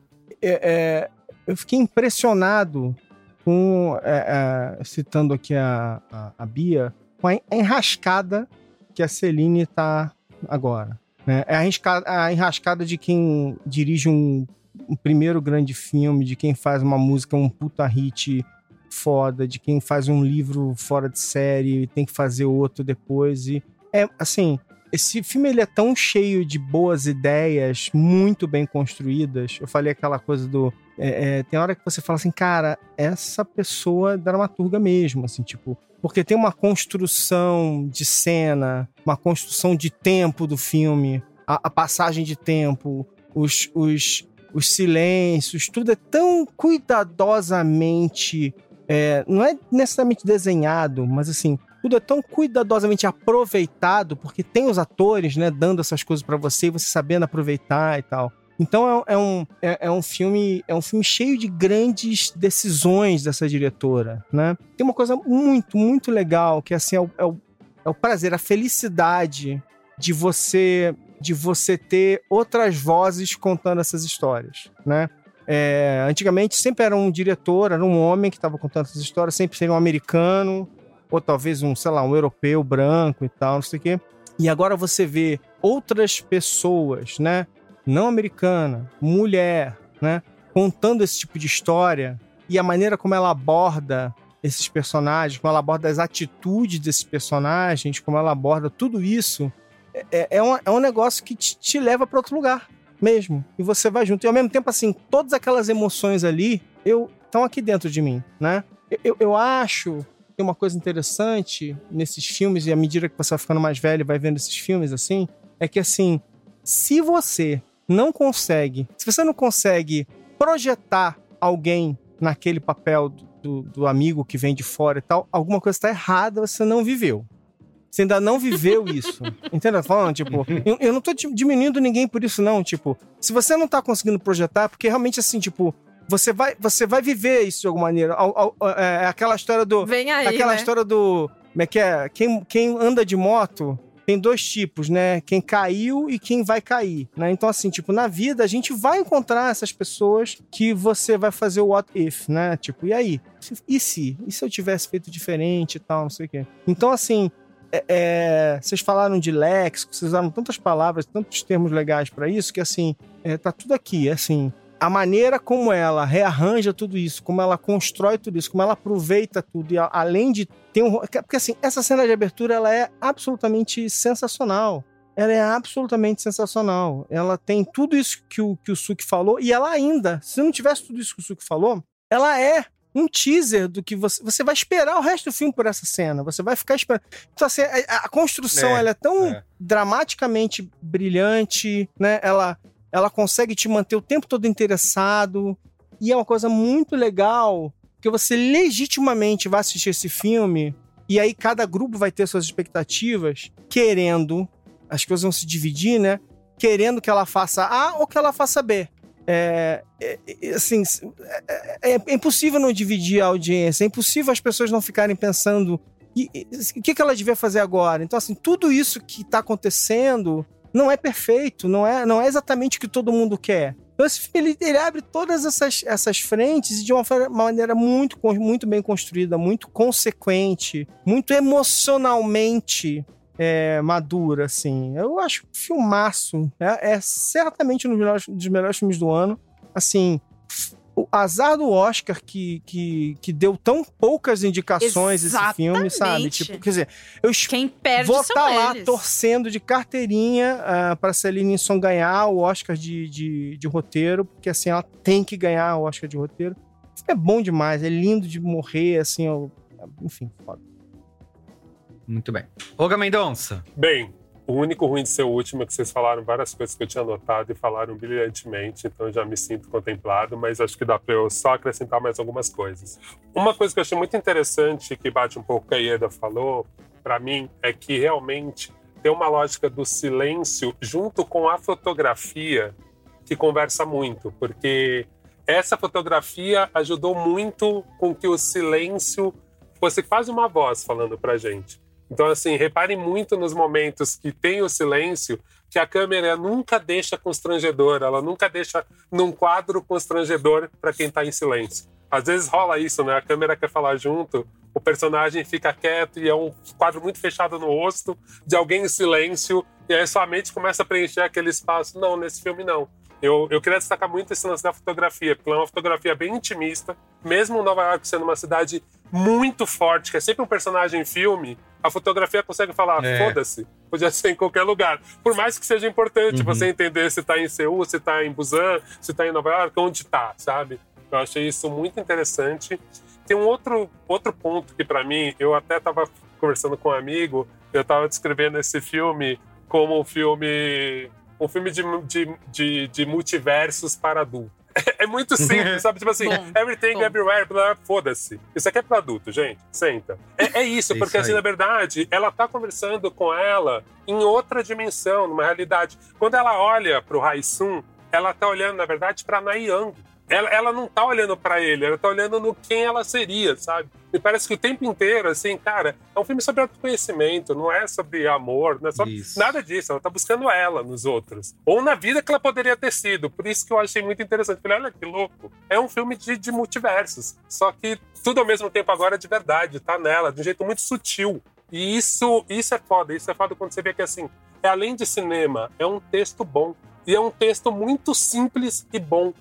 é, é, eu fiquei impressionado com. é, é, citando aqui a, a, a Bia, com a en- a enrascada que a Celine tá agora. né? É a, enrascada, a enrascada de quem dirige um, um primeiro grande filme, de quem faz uma música, um puta hit foda, de quem faz um livro fora de série e tem que fazer outro depois. E é assim, esse filme ele é tão cheio de boas ideias, muito bem construídas. Eu falei aquela coisa do. é, é, tem hora que você fala assim, cara, essa pessoa é dramaturga mesmo, assim, tipo. Porque tem uma construção de cena, uma construção de tempo do filme, a, a passagem de tempo, os, os, os silêncios, tudo é tão cuidadosamente. é, não é necessariamente desenhado, mas assim, tudo é tão cuidadosamente aproveitado, porque tem os atores, né, dando essas coisas pra você e você sabendo aproveitar e tal. Então é, é um, é, é um filme é um filme cheio de grandes decisões dessa diretora, né? Tem uma coisa muito, muito legal, que assim, é o, é o, é o prazer, a felicidade de você de você ter outras vozes contando essas histórias, né? É, antigamente sempre era um diretor, era um homem que estava contando essas histórias, sempre seria um americano, ou talvez um, sei lá, um europeu branco e tal, não sei o quê. E agora você vê outras pessoas, né? Não americana, mulher, né? Contando esse tipo de história e a maneira como ela aborda esses personagens, como ela aborda as atitudes desses personagens, como ela aborda tudo isso, é, é, um, é um negócio que te, te leva para outro lugar mesmo. E você vai junto. E ao mesmo tempo, assim, todas aquelas emoções ali, eu estão aqui dentro de mim, né? Eu, eu acho que uma coisa interessante nesses filmes, e à medida que você vai ficando mais velho vai vendo esses filmes assim, é que assim, se você não consegue, se você não consegue projetar alguém naquele papel do, do amigo que vem de fora e tal, alguma coisa está errada, você não viveu. Você ainda não viveu isso. Entendeu? Falando, tipo, eu, eu não tô diminuindo ninguém por isso, não. Tipo, se você não tá conseguindo projetar, porque realmente, assim, tipo, você vai, você vai viver isso de alguma maneira. É, é aquela história do. Vem aí. Aquela né? história do. Como é que é? Quem, quem anda de moto tem dois tipos, né? Quem caiu e quem vai cair, né? Então, assim, tipo, na vida a gente vai encontrar essas pessoas que você vai fazer o what if, né? Tipo, e aí? E se? E se eu tivesse feito diferente e tal, não sei o quê. Então, assim, é, é, vocês falaram de léxico, vocês usaram tantas palavras, tantos termos legais para isso, que assim, é, tá tudo aqui. Assim, a maneira como ela rearranja tudo isso, como ela constrói tudo isso, como ela aproveita tudo, e além de ter um. Porque assim, essa cena de abertura ela é absolutamente sensacional. Ela é absolutamente sensacional. Ela tem tudo isso que o, que o Suki falou, e ela ainda, se não tivesse tudo isso que o Suki falou, ela é um teaser do que você. Você vai esperar o resto do filme por essa cena. Você vai ficar esperando. Então, assim, a, a construção É, ela é tão é. dramaticamente brilhante, né? Ela, ela consegue te manter o tempo todo interessado. E é uma coisa muito legal que você legitimamente vai assistir esse filme. E aí cada grupo vai ter suas expectativas, querendo. As coisas vão se dividir, né? Querendo que ela faça A ou que ela faça B. É, é, é, assim, é, é impossível não dividir a audiência, é impossível as pessoas não ficarem pensando "E- e- o que, que ela devia fazer agora. Então, assim, tudo isso que está acontecendo não é perfeito, não é, não é exatamente o que todo mundo quer. Então, esse filme ele, ele abre todas essas, essas frentes e de uma maneira muito, muito bem construída, muito consequente, muito emocionalmente é, madura, assim. Eu acho filmaço. É, é certamente um dos melhores, dos melhores filmes do ano. Assim, o azar do Oscar que, que, que deu tão poucas indicações esse filme, sabe? Exatamente. Tipo, quer dizer, eu Quem perde vou estar lá eles. torcendo de carteirinha uh, para Celine Song ganhar o Oscar de, de, de roteiro, porque assim, ela tem que ganhar o Oscar de roteiro. É bom demais, é lindo de morrer, assim, eu- enfim, foda. Muito bem. Olga Mendonça. Bem, o único ruim de ser o último é que vocês falaram várias coisas que eu tinha anotado e falaram brilhantemente, então já me sinto contemplado, mas acho que dá para eu só acrescentar mais algumas coisas. Uma coisa que eu achei muito interessante, que bate um pouco o que a Ieda falou, para mim, é que realmente tem uma lógica do silêncio junto com a fotografia que conversa muito, porque essa fotografia ajudou muito com que o silêncio fosse quase uma voz falando pra gente. Então, assim, reparem muito nos momentos que tem o silêncio, que a câmera nunca deixa constrangedor, ela nunca deixa num quadro constrangedor para quem tá em silêncio. Às vezes rola isso, né? A câmera quer falar junto, o personagem fica quieto e é um quadro muito fechado no rosto de alguém em silêncio, e aí sua mente começa a preencher aquele espaço. Não, nesse filme não. Eu, eu queria destacar muito esse lance da fotografia, porque é uma fotografia bem intimista, mesmo Nova York sendo uma cidade muito forte, que é sempre um personagem em filme, a fotografia consegue falar, É. foda-se, podia ser em qualquer lugar. Por mais que seja importante Uhum. você entender se tá em Seul, se tá em Busan, se tá em Nova York, onde tá, sabe? Eu achei isso muito interessante. Tem um outro, outro ponto que, para mim, eu até tava conversando com um amigo, eu tava descrevendo esse filme como um filme um filme de, de, de, de multiversos para adulto. É muito simples, sabe? Tipo assim, Bom, everything, bom. everywhere, blá, foda-se. Isso aqui é para adulto, gente. Senta. É, é isso, É porque isso assim, na verdade, ela tá conversando com ela em outra dimensão, numa realidade. Quando ela olha pro Raisum, ela tá olhando, na verdade, pra Naiyang. Ela, ela não tá olhando pra ele, ela tá olhando no quem ela seria, sabe? Me parece que o tempo inteiro, assim, cara, é um filme sobre autoconhecimento, não é sobre amor, não é sobre Isso. nada disso. Ela tá buscando ela nos outros. Ou na vida que ela poderia ter sido. Por isso que eu achei muito interessante. Falei, olha que louco. É um filme de, de multiversos. Só que tudo ao mesmo tempo agora é de verdade, tá nela, de um jeito muito sutil. E isso, isso é foda. Isso é foda quando você vê que, assim, é além de cinema, é um texto bom. E é um texto muito simples e bom.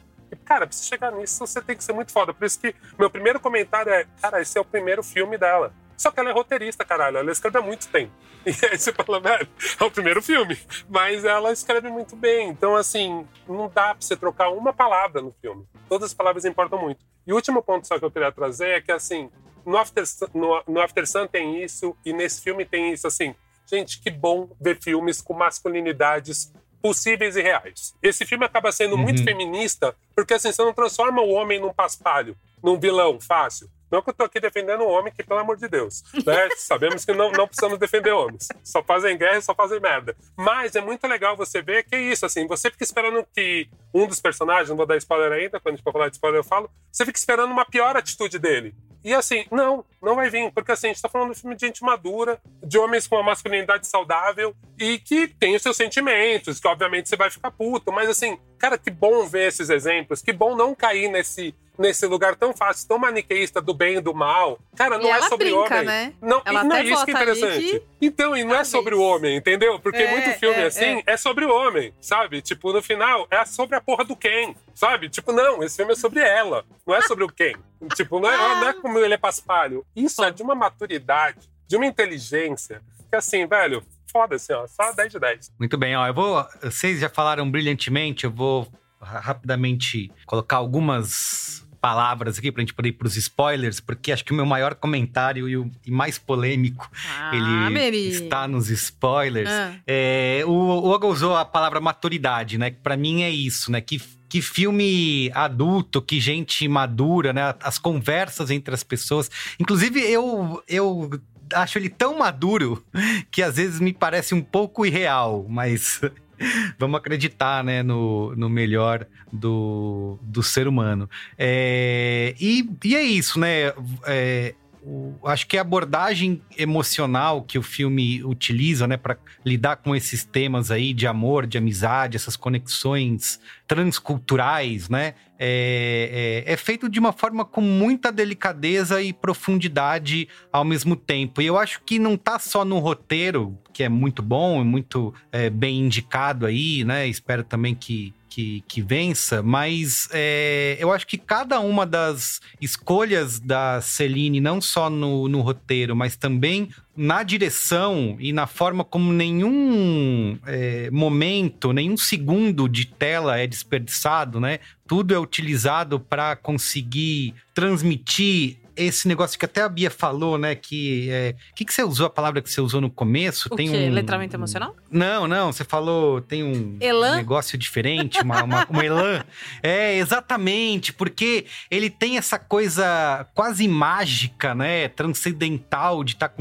Cara, pra você chegar nisso, você tem que ser muito foda. Por isso que meu primeiro comentário é, cara, esse é o primeiro filme dela. Só que ela é roteirista, caralho. Ela escreve há muito tempo. E aí você fala, velho, é o primeiro filme. Mas ela escreve muito bem. Então, assim, não dá pra você trocar uma palavra no filme. Todas as palavras importam muito. E o último ponto só que eu queria trazer é que, assim, no After, no, no After Sun tem isso, e nesse filme tem isso, assim. Gente, que bom ver filmes com masculinidades possíveis e reais. Esse filme acaba sendo Uhum. muito feminista, porque assim, você não transforma o homem num paspalho, num vilão fácil. Não que eu tô aqui defendendo o homem, que pelo amor de Deus. Né? Sabemos que não, não precisamos defender homens. Só fazem guerra e só fazem merda. Mas é muito legal você ver que é isso, assim, você fica esperando que um dos personagens, não vou dar spoiler ainda, quando a gente for falar de spoiler eu falo, você fica esperando uma pior atitude dele. E assim, não, não vai vir, porque assim, a gente tá falando de um filme de gente madura, de homens com uma masculinidade saudável e que tem os seus sentimentos, que obviamente você vai ficar puto, mas assim, cara, que bom ver esses exemplos, que bom não cair nesse, nesse lugar tão fácil, tão maniqueísta do bem e do mal. Cara, não E é sobre brinca, homem. né? Não, Ela e não é isso que é interessante. que- Então, e não é sobre o homem, entendeu? Porque É, muito filme é, assim é. é sobre o homem, sabe? Tipo, no final, é sobre a porra do Ken, sabe? Tipo, não, esse filme é sobre ela, não é sobre o Ken. Tipo, não é, não é como ele é paspalho. Isso é de uma maturidade, de uma inteligência, que assim, velho, foda assim, ó, só 10 de 10. Muito bem, ó, eu vou. Vocês já falaram brilhantemente, eu vou ra- rapidamente colocar algumas palavras aqui pra gente poder ir pros spoilers, porque acho que o meu maior comentário e o e mais polêmico Ah, ele Meri. está nos spoilers. Ah. É, o, o Olga usou a palavra maturidade, né? Que pra mim é isso, né? Que, que filme adulto, que gente madura, né? As conversas entre as pessoas. Inclusive, eu, eu acho ele tão maduro que às vezes me parece um pouco irreal, mas vamos acreditar, né, no, no melhor do, do ser humano. É, e, e é isso, né? É, o- acho que a abordagem emocional que o filme utiliza, né, para lidar com esses temas aí de amor, de amizade, essas conexões transculturais, né, é, é, é feito de uma forma com muita delicadeza e profundidade ao mesmo tempo. E eu acho que não tá só no roteiro, que é muito bom muito é, bem indicado aí, né? Espero também que, que, que vença, mas é, eu acho que cada uma das escolhas da Celine, não só no, no roteiro, mas também na direção e na forma como nenhum é, momento, nenhum segundo de tela é desperdiçado, né? Tudo é utilizado para conseguir transmitir esse negócio que até a Bia falou, né? Que é, que, que você usou a palavra que você usou no começo? O tem quê? um Letramento emocional? não, não, você falou, tem um Elan? negócio diferente, uma, uma, um elan. É, exatamente, porque ele tem essa coisa quase mágica, né? Transcendental de estar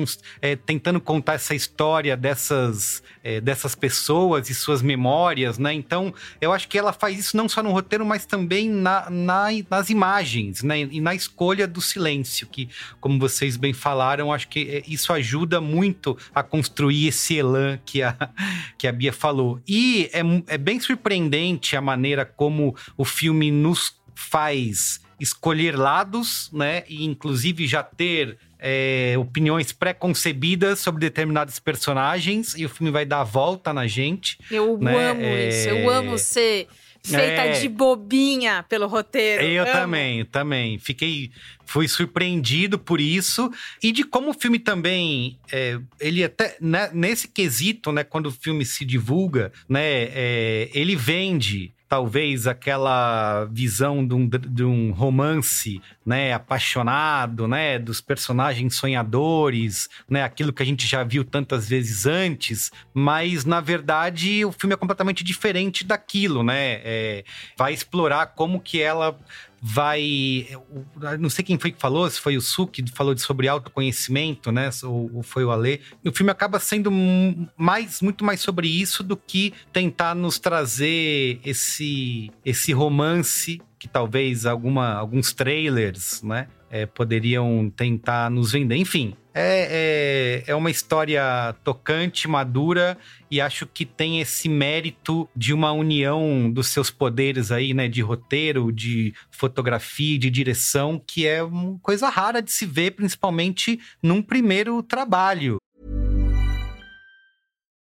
tentando contar essa história dessas, é, dessas pessoas e suas memórias, né? Então, eu acho que ela faz isso não só no roteiro, mas também na, na- nas imagens, né? E na escolha do silêncio, que, como vocês bem falaram, acho que é, isso ajuda muito a construir esse elan que a, que a Bia falou. E é, é bem surpreendente a maneira como o filme nos faz escolher lados, né? E inclusive já ter é, opiniões pré-concebidas sobre determinados personagens, e o filme vai dar a volta na gente. Eu né? amo É, isso. Eu amo ser feita É. de bobinha pelo roteiro. Eu Amo. também, também. Fiquei. Fui surpreendido por isso. E de como o filme também. é, ele até. né, nesse quesito, né? Quando o filme se divulga, né? é, ele vende. Talvez aquela visão de um, de um romance, né, apaixonado, né, dos personagens sonhadores, né, aquilo que a gente já viu tantas vezes antes, mas na verdade o filme é completamente diferente daquilo, né? É, vai explorar como que ela vai. Não sei quem foi que falou, se foi o Su que falou sobre autoconhecimento, né? Ou, foi o Alê. O filme acaba sendo mais, muito mais sobre isso do que tentar nos trazer esse, esse romance que talvez alguma, alguns trailers, né? É, poderiam tentar nos vender. Enfim, é, é, é uma história tocante, madura, e acho que tem esse mérito de uma união dos seus poderes aí, né? De roteiro, de fotografia, de direção, que é uma coisa rara de se ver, principalmente num primeiro trabalho.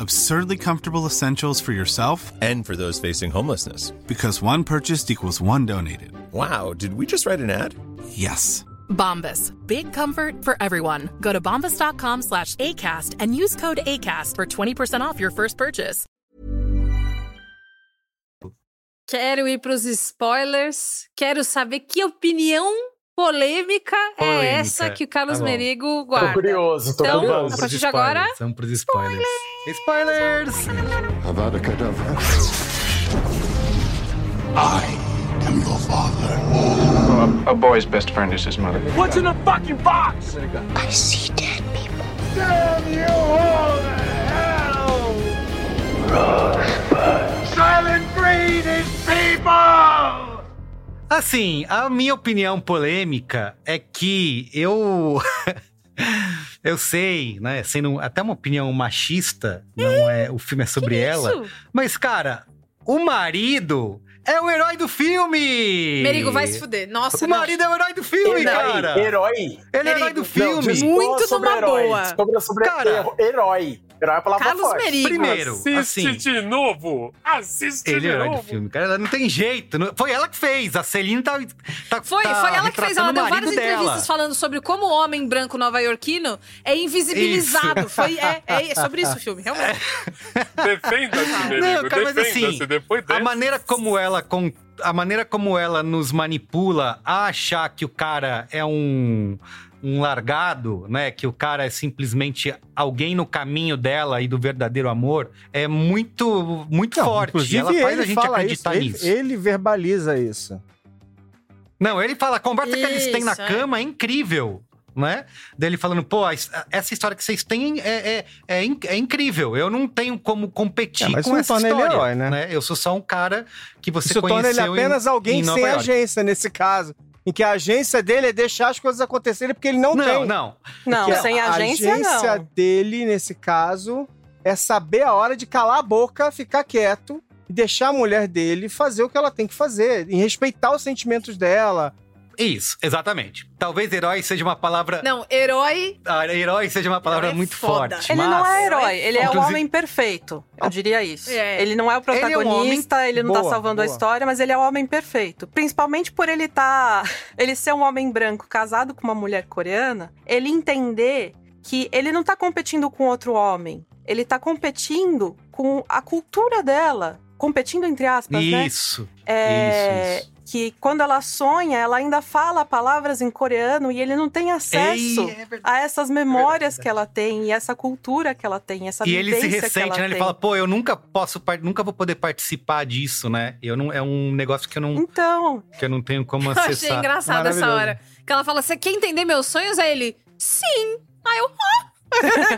Absurdly comfortable essentials for yourself And for those facing homelessness. because one purchased equals one donated. Wow, did we just write an ad? Yes. Bombas. Big comfort for everyone. Go to bombas.com slash ACAST and use code ACAST for 20% off your first purchase. Quero ir pros spoilers. Quero saber que opinião polêmica, é Polêmica. essa que o Carlos Tá. Merigo guarda. Tô curioso, tô Então, curioso. a partir de agora, Vamos pros spoilers. Spoilers! Avada Kedavra. A boy's best friend is his mother. What's in the fucking box? I see dead people. Damn you all to hell! Silent breed is people! Assim, a minha opinião polêmica é que eu. eu sei, né? Sendo até uma opinião machista, não é, o filme é sobre ela. isso? Mas, cara, o marido é o herói do filme! Merigo vai se fuder. Nossa, O não. marido é o herói do filme, Herói, cara! Herói. Ele é herói do filme! discorra Muito sobre numa herói, boa. discorra sobre Cara. herói. Herói é palavra Carlos forte. Merigo. Primeiro, Assiste assim, de novo! Assiste ele é de o herói do novo! filme, cara. Não tem jeito. não- Foi ela que fez. A Celine tá. tá Foi, tá foi ela que fez. Ela deu marido várias entrevistas dela. falando sobre como o homem branco nova-iorquino é invisibilizado. Foi, é, é sobre isso o filme, realmente. Defenda-se, Merigo, Não, cara, mas defenda-se. assim, Depois a maneira como ela com a maneira como ela nos manipula a achar que o cara é um um largado, né? Que o cara é simplesmente alguém no caminho dela e do verdadeiro amor, é muito muito Não, forte. Inclusive, ela faz ele a gente acreditar isso, nisso. Ele, ele verbaliza isso. Não, ele fala, a conversa que eles têm na Isso, é. cama é incrível. Né? Dele falando, pô, essa história que vocês têm é, é, é, in- é incrível. Eu não tenho como competir É, mas com isso essa torna ele história. herói, né? Eu sou só um cara que você Isso torna conheceu ele apenas em, alguém em sem York. agência, nesse caso. Em que a agência dele é deixar as coisas acontecerem porque ele não, Não, tem. não. Não, Que sem a agência, agência não. dele, nesse caso, é saber a hora de calar a boca, ficar quieto e deixar a mulher dele fazer o que ela tem que fazer, e respeitar os sentimentos dela. Isso, exatamente. Talvez herói seja uma palavra. Não, herói. Ah, herói seja uma palavra é muito foda. forte. Ele mas... não é herói, ele é o Inclusive- homem perfeito. Eu diria isso. É. Ele não é o Ele é um protagonista, ele, não tá Boa, salvando a boa. história, mas ele é o homem perfeito. Principalmente por ele tá. Ele ser um homem branco casado com uma mulher coreana, ele entender que ele não tá competindo com outro homem. Ele tá competindo com a cultura dela. Competindo entre aspas, né? Isso. É, Isso, isso. Que quando ela sonha, ela ainda fala palavras em coreano e ele não tem acesso Ei, é a essas memórias que ela tem e essa cultura que ela tem, essa E ele se ressente, né? Ele tem. fala, pô, eu nunca posso, nunca vou poder participar disso, né? Eu não, é um negócio que eu não, Então, que eu não tenho como Eu acessar. achei engraçado essa hora. Que ela fala: Você quer entender meus sonhos? Aí ele, sim. Aí eu,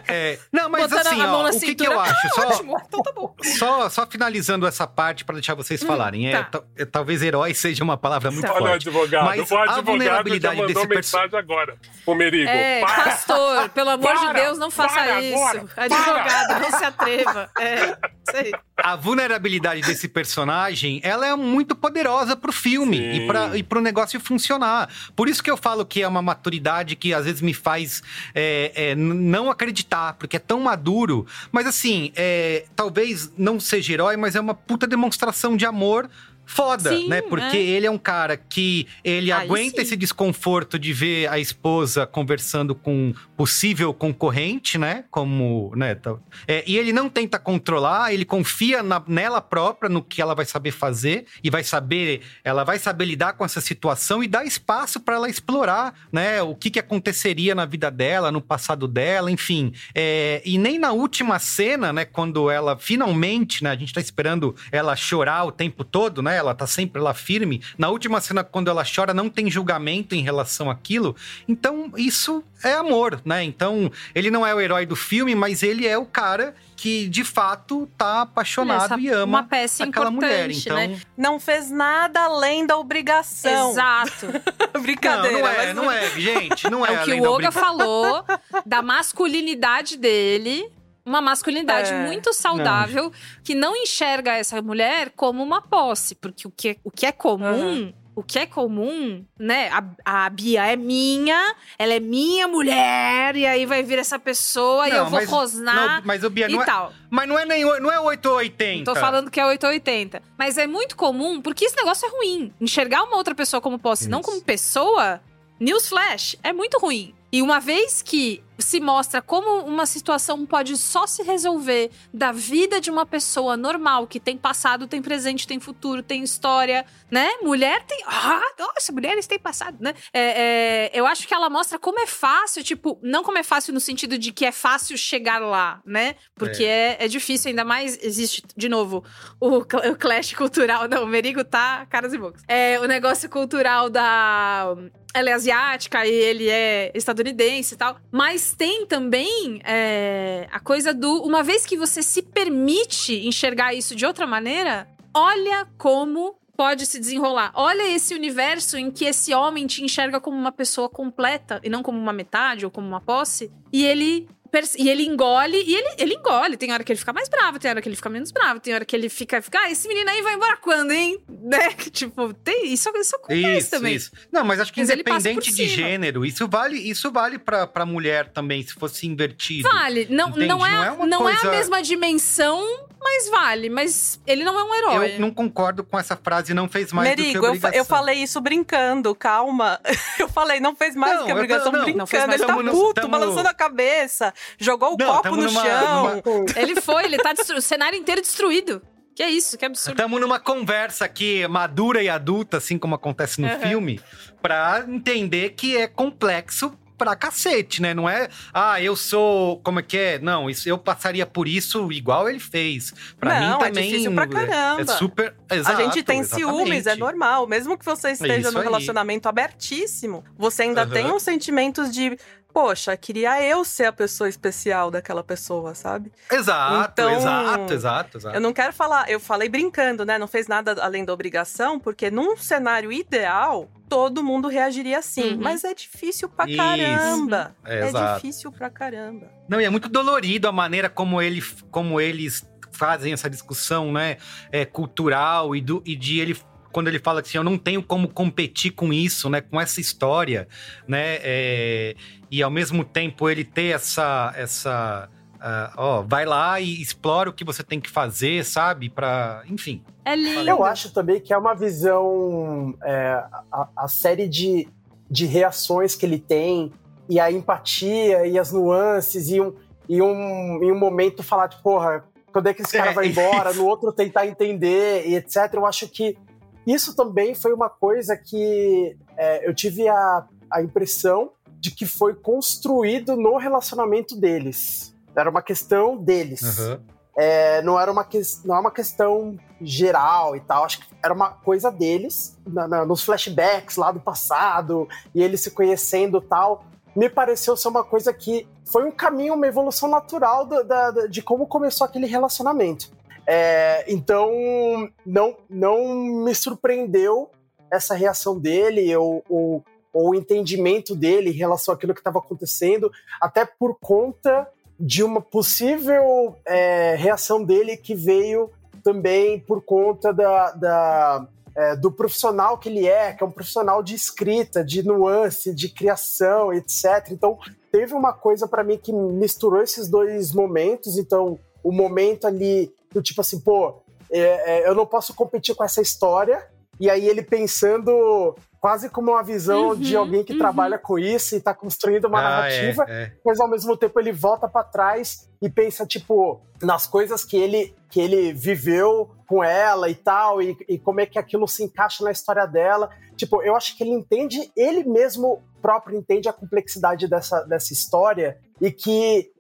É, não, mas botando assim, a ó, o que, que eu acho? Ah, Só, ótimo. Então tá bom. só, só finalizando essa parte para deixar vocês falarem. É, tá. é, talvez herói seja uma palavra muito Olha o forte. advogado. Mas o a advogado já vulnerabilidade mandou desse perso- mensagem agora. O Merigo. É, para! pastor, pelo amor de Para, Deus, não faça para isso. agora, Advogado, não se atreva. É, isso aí. A vulnerabilidade desse personagem, ela é muito poderosa pro filme Sim. e, pra, e pro negócio funcionar. Por isso que eu falo que é uma maturidade que às vezes me faz é, é, não acreditar, porque é tão maduro. Mas assim, é, talvez não seja herói, mas é uma puta demonstração de amor foda, Sim, né? Porque é. ele é um cara que ele Aí aguenta sim. esse desconforto de ver a esposa conversando com possível concorrente, né? Como, né? tá- é, e ele não tenta controlar, ele confia na- nela própria, no que ela vai saber fazer e vai saber, ela vai saber lidar com essa situação e dar espaço para ela explorar, né? O que que aconteceria na vida dela, no passado dela, enfim. É, e nem na última cena, né? Quando ela finalmente, né? A gente tá esperando ela chorar o tempo todo, né? Ela tá sempre lá firme. Na última cena, quando ela chora, não tem julgamento em relação àquilo. Então, isso é amor, né? Então, ele não é o herói do filme, mas ele é o cara que, de fato, tá apaixonado Essa- e ama uma peça aquela mulher. importante, Então, né? Não fez nada além da obrigação. Exato. Brincadeira. não, não é, mas não é, gente, não é. É o que além o Olga obriga- falou da masculinidade dele. Uma masculinidade É. muito saudável que não enxerga essa mulher como uma posse. Porque o que é, o que é comum. O que é comum, né? A, a Bia é minha, ela é minha mulher, e aí vai vir essa pessoa e Não, eu vou mas- rosnar não, mas o Bia e não é- tal. Mas não é nem não é 8 ou 80. Tô falando que é 880. Mas é muito comum, porque esse negócio é ruim. Enxergar uma outra pessoa como posse, não Isso. como pessoa, newsflash, é muito ruim. E uma vez que se mostra como uma situação pode só se resolver da vida de uma pessoa normal, que tem passado, tem presente, tem futuro, tem história, né? Mulher tem. Ah, nossa, mulheres têm passado, né? É, é, eu acho que ela mostra como é fácil, tipo, não como é fácil no sentido de que é fácil chegar lá, né? Porque é, é difícil, ainda mais. Existe, de novo, o, o clash cultural. Não, o Merigo tá caras e bocas. É o negócio cultural da. Ela é asiática e ele é estadunidense e tal. Mas tem também é, a coisa do. Uma vez que você se permite enxergar isso de outra maneira, olha como pode se desenrolar. Olha esse universo em que esse homem te enxerga como uma pessoa completa e não como uma metade ou como uma posse. E ele. E ele engole, e ele, ele engole. Tem hora que ele fica mais bravo, tem hora que ele fica menos bravo, tem hora que ele fica, fica ah, esse menino aí vai embora quando, hein? Né? Tipo, tem, isso, isso acontece Isso, também. isso. Não, mas acho que Mas independente de gênero, isso vale, isso vale pra, pra mulher também, se fosse invertido. Vale. Não, Entende? não, é, não é coisa- a mesma dimensão, mas vale. Mas ele não é um herói. Eu não concordo com essa frase, não fez mais do que Merigo, eu, obrigação. eu falei isso brincando, calma. Eu falei, não fez mais Não, do que eu obrigação tô- não, brincando. não fez mais. Ele tá no- puto, tamo- balançando a cabeça, jogou o Não, copo no numa- chão. Ele foi, ele tá destru... o cenário inteiro destruído. Que é isso, que absurdo. Estamos numa conversa aqui madura e adulta, assim como acontece no Uhum. filme, pra entender que é complexo pra cacete, né? Não é, ah, eu sou, como é que é? Não, isso, eu passaria por isso igual ele fez. Pra não, mim também é difícil pra caramba. é super, exato, a gente tem exatamente. ciúmes, é normal. Mesmo que você esteja isso num aí. relacionamento abertíssimo, você ainda Aham. tem uns sentimentos de, poxa, queria eu ser a pessoa especial daquela pessoa, sabe? Exato, Então, exato, exato, exato. Eu não quero falar, eu falei brincando, né? Não fez nada além da obrigação, porque num cenário ideal, todo mundo reagiria assim. Uhum. Mas é difícil pra Isso. caramba. É, É, difícil pra caramba. Não, e é muito dolorido a maneira como, ele, como eles fazem essa discussão, né? É, cultural e, do, e de ele. Quando ele fala assim, eu não tenho como competir com isso, né? Com essa história, né? é, e ao mesmo tempo ele ter essa. essa ah, ó, vai lá e explora o que você tem que fazer, sabe? Pra. Enfim. É lindo. Eu acho também que é uma visão. é, a, a série de, de reações que ele tem, e a empatia, e as nuances, e um, e um, em um momento falar, tipo, porra, quando é que esse cara É, vai embora? No outro tentar entender, e etc. Eu acho que isso também foi uma coisa que é, eu tive a, a impressão de que foi construído no relacionamento deles. Era uma questão deles. É, não era uma, que, não é uma questão geral e tal. Acho que era uma coisa deles, na- na- nos flashbacks lá do passado, e eles se conhecendo e tal. Me pareceu ser uma coisa que foi um caminho, uma evolução natural da- da- de como começou aquele relacionamento. É, então, não, não me surpreendeu essa reação dele, ou, ou, ou o entendimento dele em relação àquilo que estava acontecendo, até por conta de uma possível é, reação dele que veio também por conta da, da, é, do profissional que ele é, que é um profissional de escrita, de nuance, de criação, etc. Então, teve uma coisa para mim que misturou esses dois momentos. Então, o momento ali do tipo assim, pô, é, é, eu não posso competir com essa história. E aí ele pensando quase como uma visão Uhum, de alguém que uhum. trabalha com isso e tá construindo uma Ah, narrativa, é, é. mas ao mesmo tempo ele volta pra trás e pensa, tipo, nas coisas que ele, que ele viveu com ela e tal, e, e como é que aquilo se encaixa na história dela. Tipo, eu acho que ele entende, ele mesmo próprio entende a complexidade dessa, dessa história e que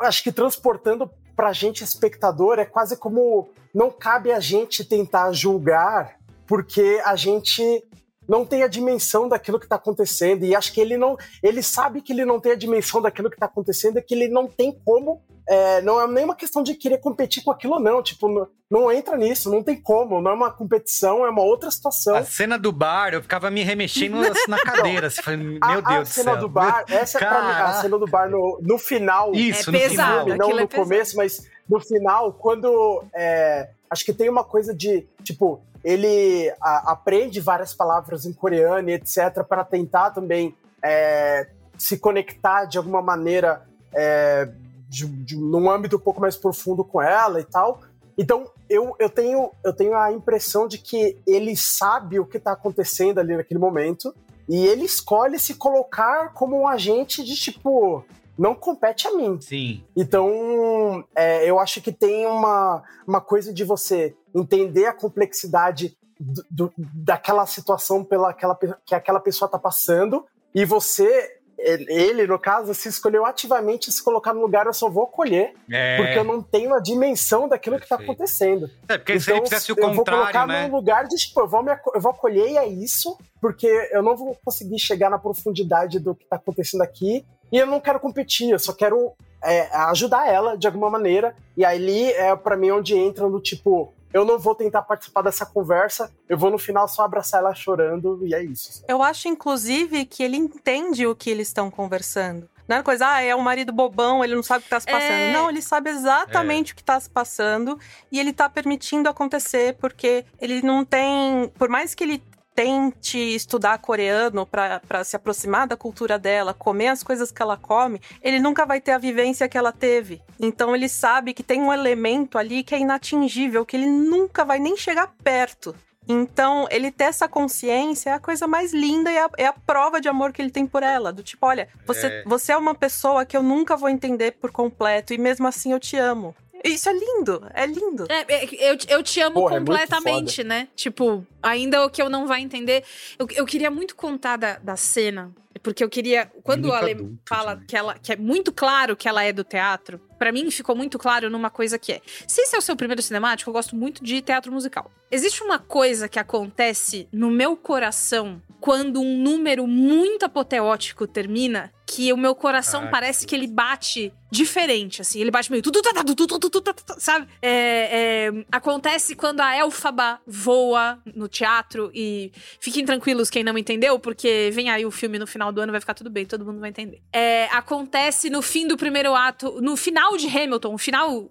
acho que transportando pra gente, espectador, é quase como não cabe a gente tentar julgar porque a gente não tem a dimensão daquilo que está acontecendo e acho que ele não ele sabe que ele não tem a dimensão daquilo que está acontecendo e que ele não tem como é, não é nem uma questão de querer competir com aquilo não tipo não, não entra nisso não tem como não é uma competição é uma outra situação A cena do bar, eu ficava me remexendo na, cadeira. Assim, falando, meu a, Deus a do cena céu. do bar, essa é pra mim, a Caraca. cena do bar no, no final. Isso, É no pesado, filme, não no é começo, mas no final, quando. é, acho que tem uma coisa de, tipo, ele a- aprende várias palavras em coreano e etc., para tentar também é, se conectar de alguma maneira é, de, de- num âmbito um pouco mais profundo com ela e tal. Então, eu, eu, tenho, eu tenho a impressão de que ele sabe o que está acontecendo ali naquele momento e ele escolhe se colocar como um agente de tipo. Não compete a mim. Sim. Então, é, eu acho que tem uma, uma coisa de você entender a complexidade do- do- daquela situação pela aquela, que aquela pessoa está passando e você, ele, no caso, se escolheu ativamente se colocar no lugar, eu só vou acolher, É. porque eu não tenho a dimensão daquilo que está Perfeito. acontecendo. É, porque se ele fizesse o eu vou colocar contrário, né? num lugar de, tipo, eu vou, me eu vou acolher e é isso, porque eu não vou conseguir chegar na profundidade do que tá acontecendo aqui, e eu não quero competir, eu só quero é, ajudar ela de alguma maneira, e ali é para mim onde entra no tipo, eu não vou tentar participar dessa conversa, eu vou no final só abraçar ela chorando, e é isso. Eu acho, inclusive, que ele entende o que eles estão conversando. Não é coisa, ah, é um marido bobão, ele não sabe o que tá se passando. É. Não, ele sabe exatamente o que tá se passando e ele tá permitindo acontecer, porque ele não tem. Por mais que ele tente estudar coreano pra se aproximar da cultura dela, comer as coisas que ela come, ele nunca vai ter a vivência que ela teve. Então ele sabe que tem um elemento ali que é inatingível, que ele nunca vai nem chegar perto. Então, ele ter essa consciência é a coisa mais linda e é a, é a prova de amor que ele tem por ela. Do tipo, olha, você É. você é uma pessoa que eu nunca vou entender por completo e mesmo assim eu te amo. Isso é lindo, é lindo. É, é, eu, eu te amo Porra, é completamente, né? Tipo, ainda o que eu não vai entender. Eu, eu queria muito contar da, da cena, porque eu queria. Quando Muito a Ale adulto fala que, ela, que é muito claro que ela é do teatro, pra mim ficou muito claro numa coisa que é. Se esse é o seu primeiro cinemático, eu gosto muito de teatro musical. Existe uma coisa que acontece no meu coração quando um número muito apoteótico termina, que o meu coração Ah, parece que ele bate diferente, assim. Ele bate meio... tá, tá, tá, tá, Sabe? É, é, acontece quando a Elfaba voa no teatro e... Fiquem tranquilos quem não entendeu, porque vem aí o filme no final do ano, vai ficar tudo bem, todo mundo vai entender. É, acontece no fim do primeiro ato, no final de Hamilton, o final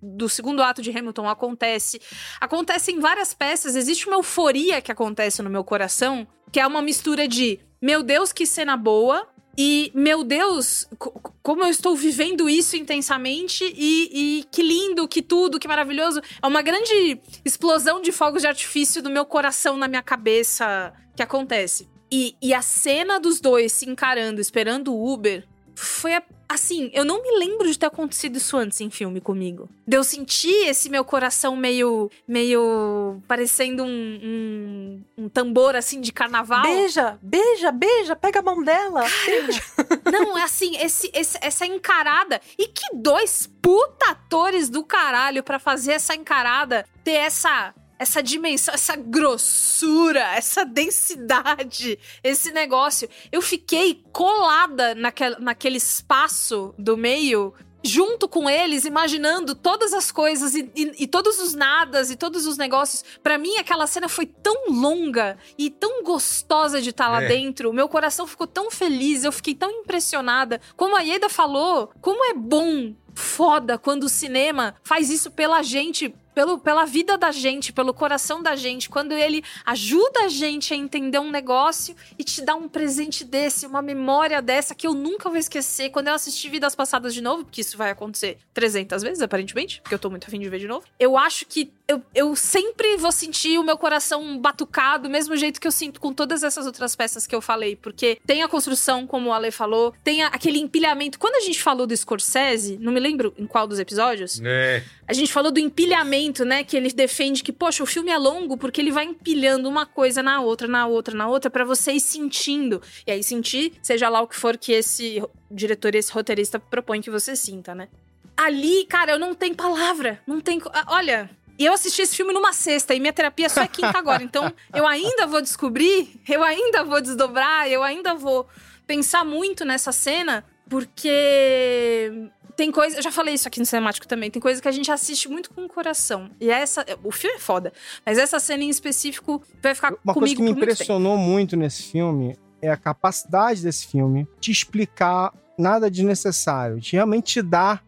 do segundo ato de Hamilton acontece. Acontece em várias peças, existe uma euforia que acontece no meu coração, que é uma mistura de meu Deus, que cena boa, e, meu Deus, co- como eu estou vivendo isso intensamente e, e que lindo, que tudo, que maravilhoso. É uma grande explosão de fogos de artifício do meu coração, na minha cabeça, que acontece. E, e a cena dos dois se encarando, esperando o Uber, foi a- assim, eu não me lembro de ter acontecido isso antes em filme comigo. De eu sentir esse meu coração meio, meio parecendo um, um, um tambor assim de carnaval. Beija, beija, beija, pega a mão dela. beija. Não, é assim, esse, esse- essa encarada. E que dois puta atores do caralho pra fazer essa encarada ter essa. Essa dimensão, essa grossura, essa densidade, esse negócio. Eu fiquei colada naquele, naquele espaço do meio, junto com eles, imaginando todas as coisas e, e- e todos os nadas e todos os negócios. Pra mim, aquela cena foi tão longa e tão gostosa de estar lá É. dentro. O meu coração ficou tão feliz, eu fiquei tão impressionada. Como a Ieda falou, como é bom, foda, quando o cinema faz isso pela gente pelo, pela vida da gente, pelo coração da gente, quando ele ajuda a gente a entender um negócio e te dá um presente desse, uma memória dessa que eu nunca vou esquecer. Quando eu assistir Vidas Passadas de novo, porque isso vai acontecer 300 vezes, aparentemente, porque eu tô muito afim de ver de novo, eu acho que eu, eu sempre vou sentir o meu coração batucado, do mesmo jeito que eu sinto com todas essas outras peças que eu falei, porque tem a construção, como o Ale falou, tem a, aquele empilhamento. Quando a gente falou do Scorsese, não me lembro em qual dos episódios, É. a gente falou do empilhamento, né? Que ele defende que, poxa, o filme é longo porque ele vai empilhando uma coisa na outra, na outra, na outra, pra você ir sentindo. E aí sentir, seja lá o que for que esse diretor esse roteirista propõe que você sinta, né? Ali, cara, eu não tenho palavra. Não tem. Olha. E eu assisti esse filme numa sexta e minha terapia só é quinta agora. Então, eu ainda vou descobrir, eu ainda vou desdobrar, eu ainda vou pensar muito nessa cena, porque tem coisa. Eu já falei isso aqui no cinemático também. Tem coisa que a gente assiste muito com o coração. E essa. O filme é foda. Mas essa cena em específico vai ficar Uma coisa comigo que me por muito impressionou muito nesse filme é a capacidade desse filme de explicar nada desnecessário, de realmente te dar,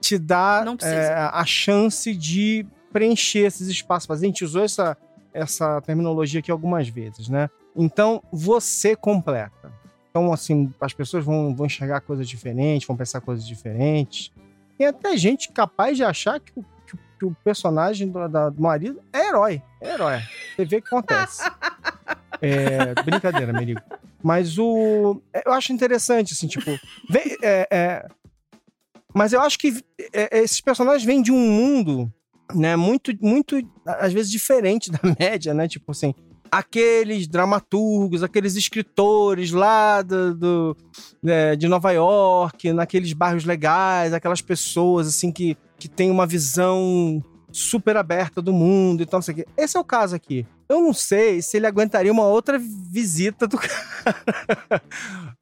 te dar é, a chance de preencher esses espaços. A gente usou essa, essa terminologia aqui algumas vezes, né? Então, você completa. Então, assim, as pessoas vão, vão enxergar coisas diferentes, vão pensar coisas diferentes. Tem até gente capaz de achar que o, que que o personagem do, da- do marido é herói. É herói. Você vê o que acontece. É, brincadeira, Merigo. Mas o. Eu acho interessante, assim, tipo. vem- é, é, mas eu acho que é, esses personagens vêm de um mundo, né, muito, muito, às vezes, diferente da média, né? Tipo assim, aqueles dramaturgos, aqueles escritores lá do, do- é, de Nova York, naqueles bairros legais, aquelas pessoas, assim, que, que têm uma visão super aberta do mundo e tal, não sei o quê. Esse é o caso aqui. Eu não sei se ele aguentaria uma outra visita do cara.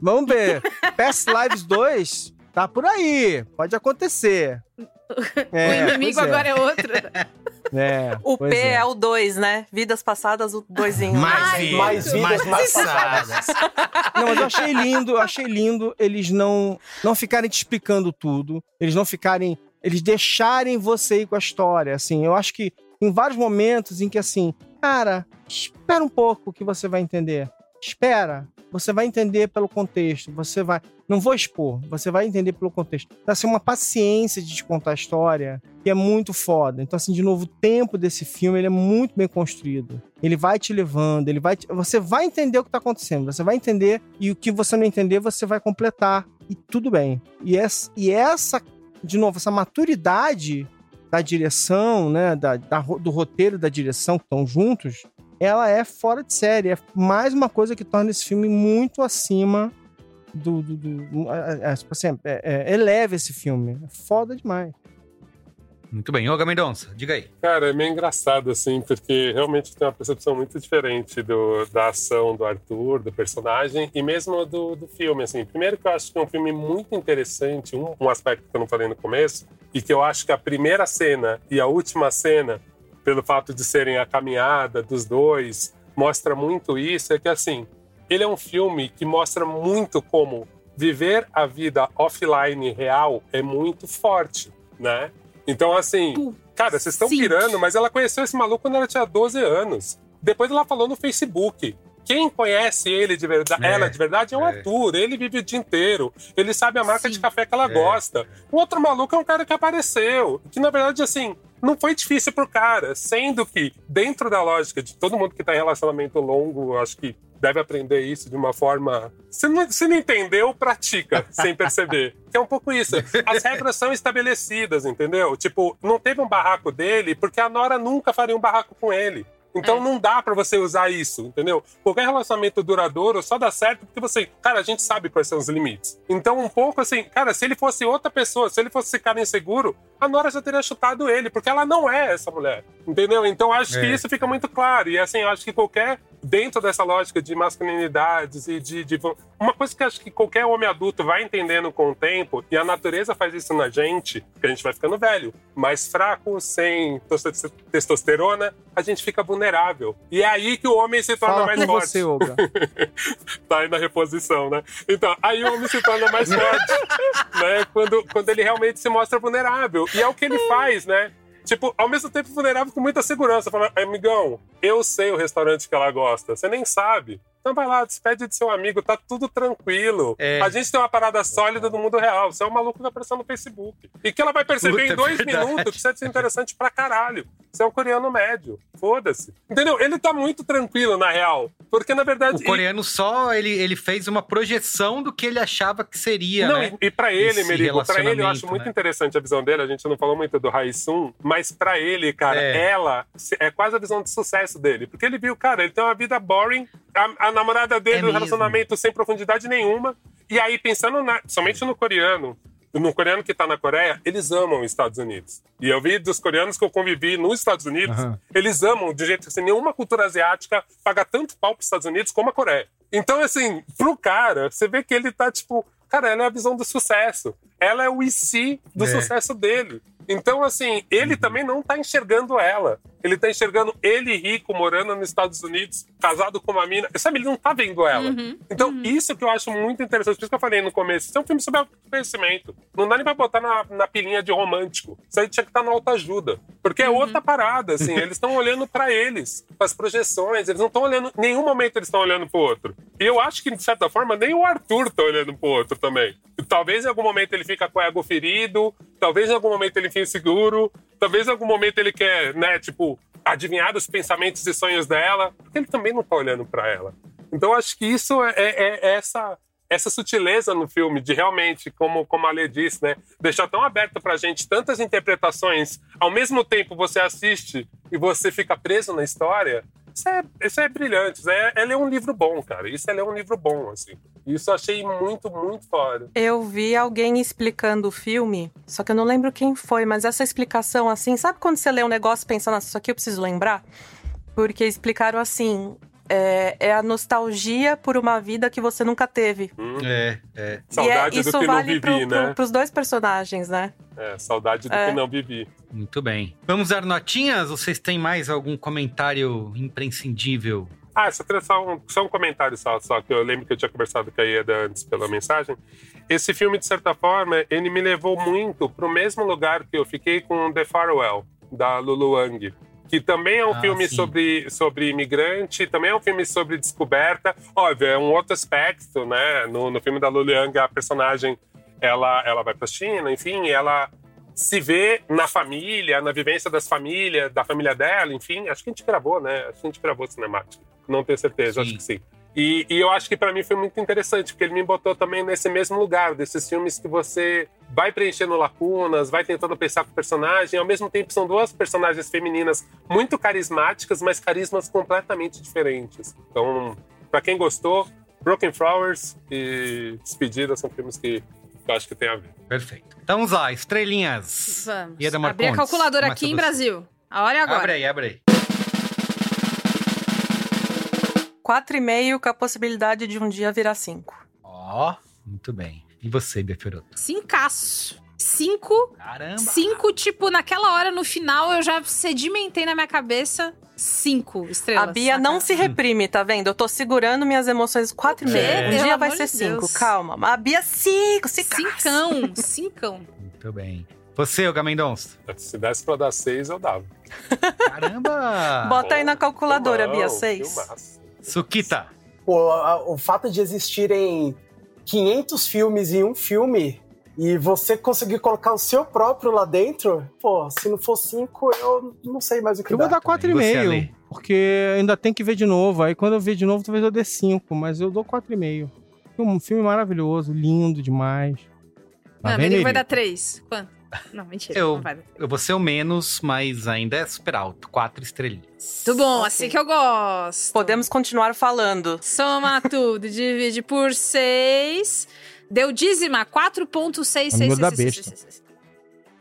Vamos ver. Past Lives 2 tá por aí. Pode acontecer. É, o inimigo pois é. agora é outro. É, O P é. é. o 2, né? Vidas passadas, o doisinho. Mais vidas, mais vidas, mais passadas. Não, mas eu achei lindo, eu achei lindo eles não não ficarem te explicando tudo, eles não ficarem, eles deixarem você ir com a história, assim. Eu acho que em vários momentos em que assim, cara, espera um pouco que você vai entender. Espera, você vai entender pelo contexto, você vai, não vou expor, você vai entender pelo contexto. Então, assim, uma paciência de te contar a história que é muito foda. Então, assim, de novo, o tempo desse filme ele é muito bem construído. Ele vai te levando, ele vai te- você vai entender o que tá acontecendo, você vai entender e o que você não entender, você vai completar e tudo bem. E essa, e essa de novo, essa maturidade da direção, né, da, da do roteiro da direção que estão juntos, ela é fora de série. É mais uma coisa que torna esse filme muito acima do. do, do- é, é, tipo assim, é- é- eleva esse filme. É foda demais. Muito bem. Olga Mendonça, diga aí. Cara, é meio engraçado, assim, porque realmente tem uma percepção muito diferente do, da ação do Arthur, do personagem, e mesmo do, do filme, assim. Primeiro que eu acho que é um filme muito interessante, um, um aspecto que eu não falei no começo, e que eu acho que a primeira cena e a última cena, pelo fato de serem a caminhada dos dois, mostra muito isso, é que, assim, ele é um filme que mostra muito como viver a vida offline real é muito forte, né? Então, assim, cara, vocês estão pirando, mas ela conheceu esse maluco quando ela tinha 12 anos. Depois ela falou no Facebook. Quem conhece ele de verdade, É, ela de verdade é o é. Arthur. Ele vive o dia inteiro. Ele sabe a marca de café que ela É. gosta. O outro maluco é um cara que apareceu. Que na verdade, assim, não foi difícil pro cara. Sendo que, dentro da lógica de todo mundo que tá em relacionamento longo, acho que deve aprender isso de uma forma. Se não, se não entendeu, pratica, sem perceber. Que é um pouco isso. As regras são estabelecidas, entendeu? Tipo, não teve um barraco dele porque a Nora nunca faria um barraco com ele. Então não dá pra você usar isso, entendeu? Qualquer relacionamento duradouro só dá certo porque você, cara, a gente sabe quais são os limites. Então um pouco assim, cara, se ele fosse outra pessoa, se ele fosse esse cara inseguro, a Nora já teria chutado ele, porque ela não é essa mulher, entendeu? Então acho que É. isso fica muito claro. E assim, eu acho que qualquer dentro dessa lógica de masculinidades e de, de- uma coisa que acho que qualquer homem adulto vai entendendo com o tempo e a natureza faz isso na gente, que a gente vai ficando velho, mais fraco, sem tos- testosterona, a gente fica vulnerável. E é aí que o homem se torna Fala mais por forte. você, Olga. tá aí na reposição, né? Então, aí o homem se torna mais forte, né? Quando, quando ele realmente se mostra vulnerável. E é o que ele faz, né? tipo, ao mesmo tempo vulnerável com muita segurança. Fala, amigão, eu sei o restaurante que ela gosta, você nem sabe. Então vai lá, despede de seu amigo, tá tudo tranquilo. É. A gente tem uma parada sólida do mundo real. Você é um maluco que apareceu no Facebook. E que ela vai perceber Puta, em dois verdade. minutos que você é interessante pra caralho. Você é um coreano médio. Foda-se. Entendeu? Ele tá muito tranquilo, na real. Porque, na verdade. O coreano só, ele, ele fez uma projeção do que ele achava que seria, Não, né? e, e pra ele, Esse Merigo, pra ele eu acho muito né? interessante a visão dele. A gente não falou muito do Raisum, mas pra ele, cara, É. ela é quase a visão de sucesso dele. Porque ele viu, cara, ele tem uma vida boring, a, a namorada dele, É um mesmo. relacionamento sem profundidade nenhuma. E aí, pensando na, somente no coreano, no coreano que tá na Coreia, eles amam os Estados Unidos. E eu vi dos coreanos que eu convivi nos Estados Unidos, Aham. eles amam de jeito que assim, nenhuma cultura asiática paga tanto pau pros Estados Unidos como a Coreia. Então, assim, pro cara, você vê que ele tá tipo, cara, ela é a visão do sucesso. Ela é o IC do É. sucesso dele. Então, assim, ele também não tá enxergando ela. Ele tá enxergando ele rico, morando nos Estados Unidos, casado com uma mina. Sabe, ele não tá vendo ela. Então, isso que eu acho muito interessante. Por isso que eu falei no começo. Isso é um filme sobre autoconhecimento. Não dá nem pra botar na, na pilinha de romântico. Isso aí tinha que estar na autoajuda. Porque é outra parada, assim. Eles estão olhando pra eles, pras projeções. Eles não estão olhando... Em nenhum momento eles estão olhando pro outro. E eu acho que, de certa forma, nem o Arthur tá olhando pro outro também. Talvez em algum momento ele fica com o ego ferido. Talvez em algum momento ele fique inseguro. Talvez em algum momento ele quer, né, tipo, adivinhar os pensamentos e sonhos dela. Porque ele também não tá olhando pra ela. Então acho que isso é, é- é essa essa sutileza no filme de realmente, como, como a Lê disse, né, deixar tão aberto pra gente tantas interpretações, ao mesmo tempo você assiste e você fica preso na história, isso é, isso é brilhante. Isso é, é um livro bom, cara. Isso é um livro bom, assim. Isso eu achei muito, muito foda. Eu vi alguém explicando o filme, só que eu não lembro quem foi, mas essa explicação assim, sabe quando você lê um negócio e pensa, nossa, isso aqui eu preciso lembrar? Porque explicaram assim: é, é a nostalgia por uma vida que você nunca teve. É, é. Saudade e é, isso do que não vale vivi, pro, né? pro, pros dois personagens, né? É, saudade do É. que não vivi. Muito bem. Vamos dar notinhas? Vocês têm mais algum comentário imprescindível? Ah, só, queria só, um, só um comentário só, só, que eu lembro que eu tinha conversado com a Ieda antes pela mensagem. Esse filme, de certa forma, ele me levou muito pro mesmo lugar que eu fiquei com The Farewell, da Lulu Wang. Que também é um Ah, filme sim. sobre, sobre imigrante, também é um filme sobre descoberta. Óbvio, é um outro aspecto, né? No, no filme da Lulu Wang, a personagem, ela, ela vai pra China, enfim, ela se vê na família, na vivência das famílias, da família dela, enfim. Acho que a gente gravou, né? Acho que a gente gravou cinemática. Não tenho certeza, acho que sim. E, e eu acho que pra mim foi muito interessante, porque ele me botou também nesse mesmo lugar, desses filmes que você vai preenchendo lacunas, vai tentando pensar com o personagem, ao mesmo tempo são duas personagens femininas muito carismáticas, mas carismas completamente diferentes. Então, pra quem gostou, Broken Flowers e Despedida são filmes que eu acho que tem a ver. Perfeito. Então vamos lá, estrelinhas. Vamos. Ieda Abrir a calculadora aqui em. Brasil. A hora é agora. Abre aí, abre aí. 4,5 com a possibilidade de um dia virar 5. Ó, muito bem. E você, Beferoto? Cincaço. Cinco. Caramba. Cinco, tipo, naquela hora, no final, eu já sedimentei na minha cabeça cinco estrelas. A Bia não se reprime, tá vendo? Eu tô segurando minhas emoções 4,5. É. Um Pelo dia vai ser de 5, Deus. calma. A Bia 5, 5. Cincão, cincão. Muito bem. Você, o Gamendons? Se desse pra dar seis, eu dava. Caramba! Bota aí na calculadora, Filmão, Bia, 6. filmaço. Sukita. Pô, a- o fato de existirem 500 filmes em um filme e você conseguir colocar o seu próprio lá dentro, pô, se não for 5, eu não sei mais o que Eu vou dá. dar 4,5, porque ainda tem que ver de novo. Aí quando eu ver de novo, talvez eu dê 5, mas eu dou 4,5. Um filme maravilhoso, lindo demais. Lá Não, ele vai dar três. Quanto? Não, mentira. Eu, Não vai dar. eu vou ser o menos, mas ainda é super alto. Quatro estrelinhas. Muito bom, assim que eu gosto. Podemos continuar falando. Soma tudo, divide por 6. Deu dízima, 4.666. Amigo da besta.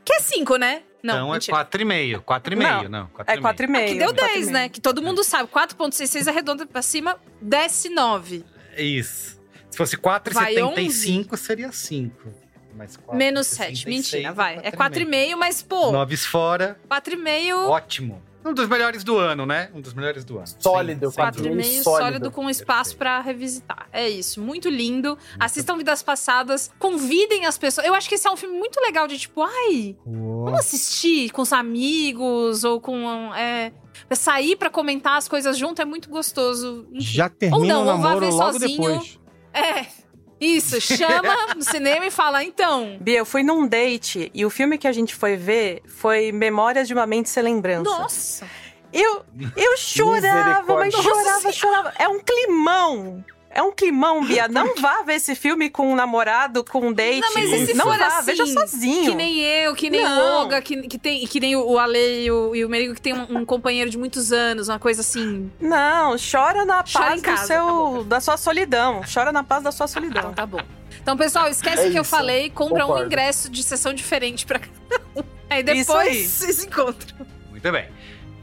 Que é 5, né? Não, então mentira. é 4,5. 4,5, não. É 4,5. Que deu 10, né? Que todo mundo sabe. 4.66 arredonda pra cima, desce 9. Isso. Se fosse Vai 4,75, seria 5. Mas 4, Menos 7. Mentira, vai. É 4,5, mas, pô, Noves fora, 4,5 ótimo. Um dos melhores do ano, né? Um dos melhores do ano. Sólido, Sem- sem Quatro e dúvida. meio sólido com espaço pra revisitar. É isso, muito lindo. Assistam Vidas Passadas, convidem as pessoas. Eu acho que esse é um filme muito legal de tipo, ai, vamos assistir com os amigos ou com. É, sair pra comentar as coisas junto é muito gostoso. Enfim. Já termina ou não, o ou vá namoro ver logo sozinho. depois. É. Isso, chama no cinema e fala, então. Bia, eu fui num date e o filme que a gente foi ver foi Memórias de uma Mente Sem Lembrança. Nossa! Eu, eu chorava, mas chorava, chorava. É um climão. É um climão, Bia. Não vá ver esse filme com um namorado, com um date. Não, mas e se não for vá, assim, veja sozinho. Que nem eu, que nem Não. o Olga, que, que, tem, que nem o Ale e o, e o Merigo, que tem um, um companheiro de muitos anos, uma coisa assim. Não, chora na Chora paz casa, do seu, tá da sua solidão. Chora na paz da sua solidão. Então tá bom. Então, pessoal, esquece É que eu isso. falei, compra um Concordo. ingresso de sessão diferente pra cada um. Aí depois aí. vocês encontram. Muito bem.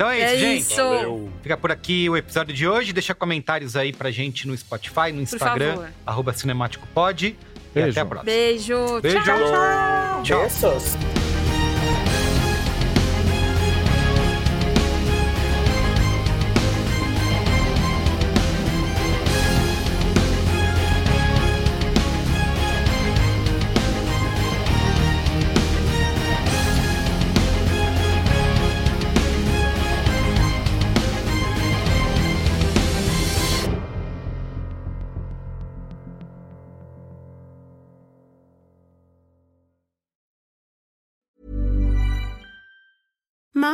Então é isso, É gente. isso. Valeu. Fica por aqui o episódio de hoje. Deixa comentários aí pra gente no Spotify, no Instagram, arroba cinemáticopod. E Beijo. até a próxima. Beijo. Beijo. Tchau, tchau. Tchau. Beijos.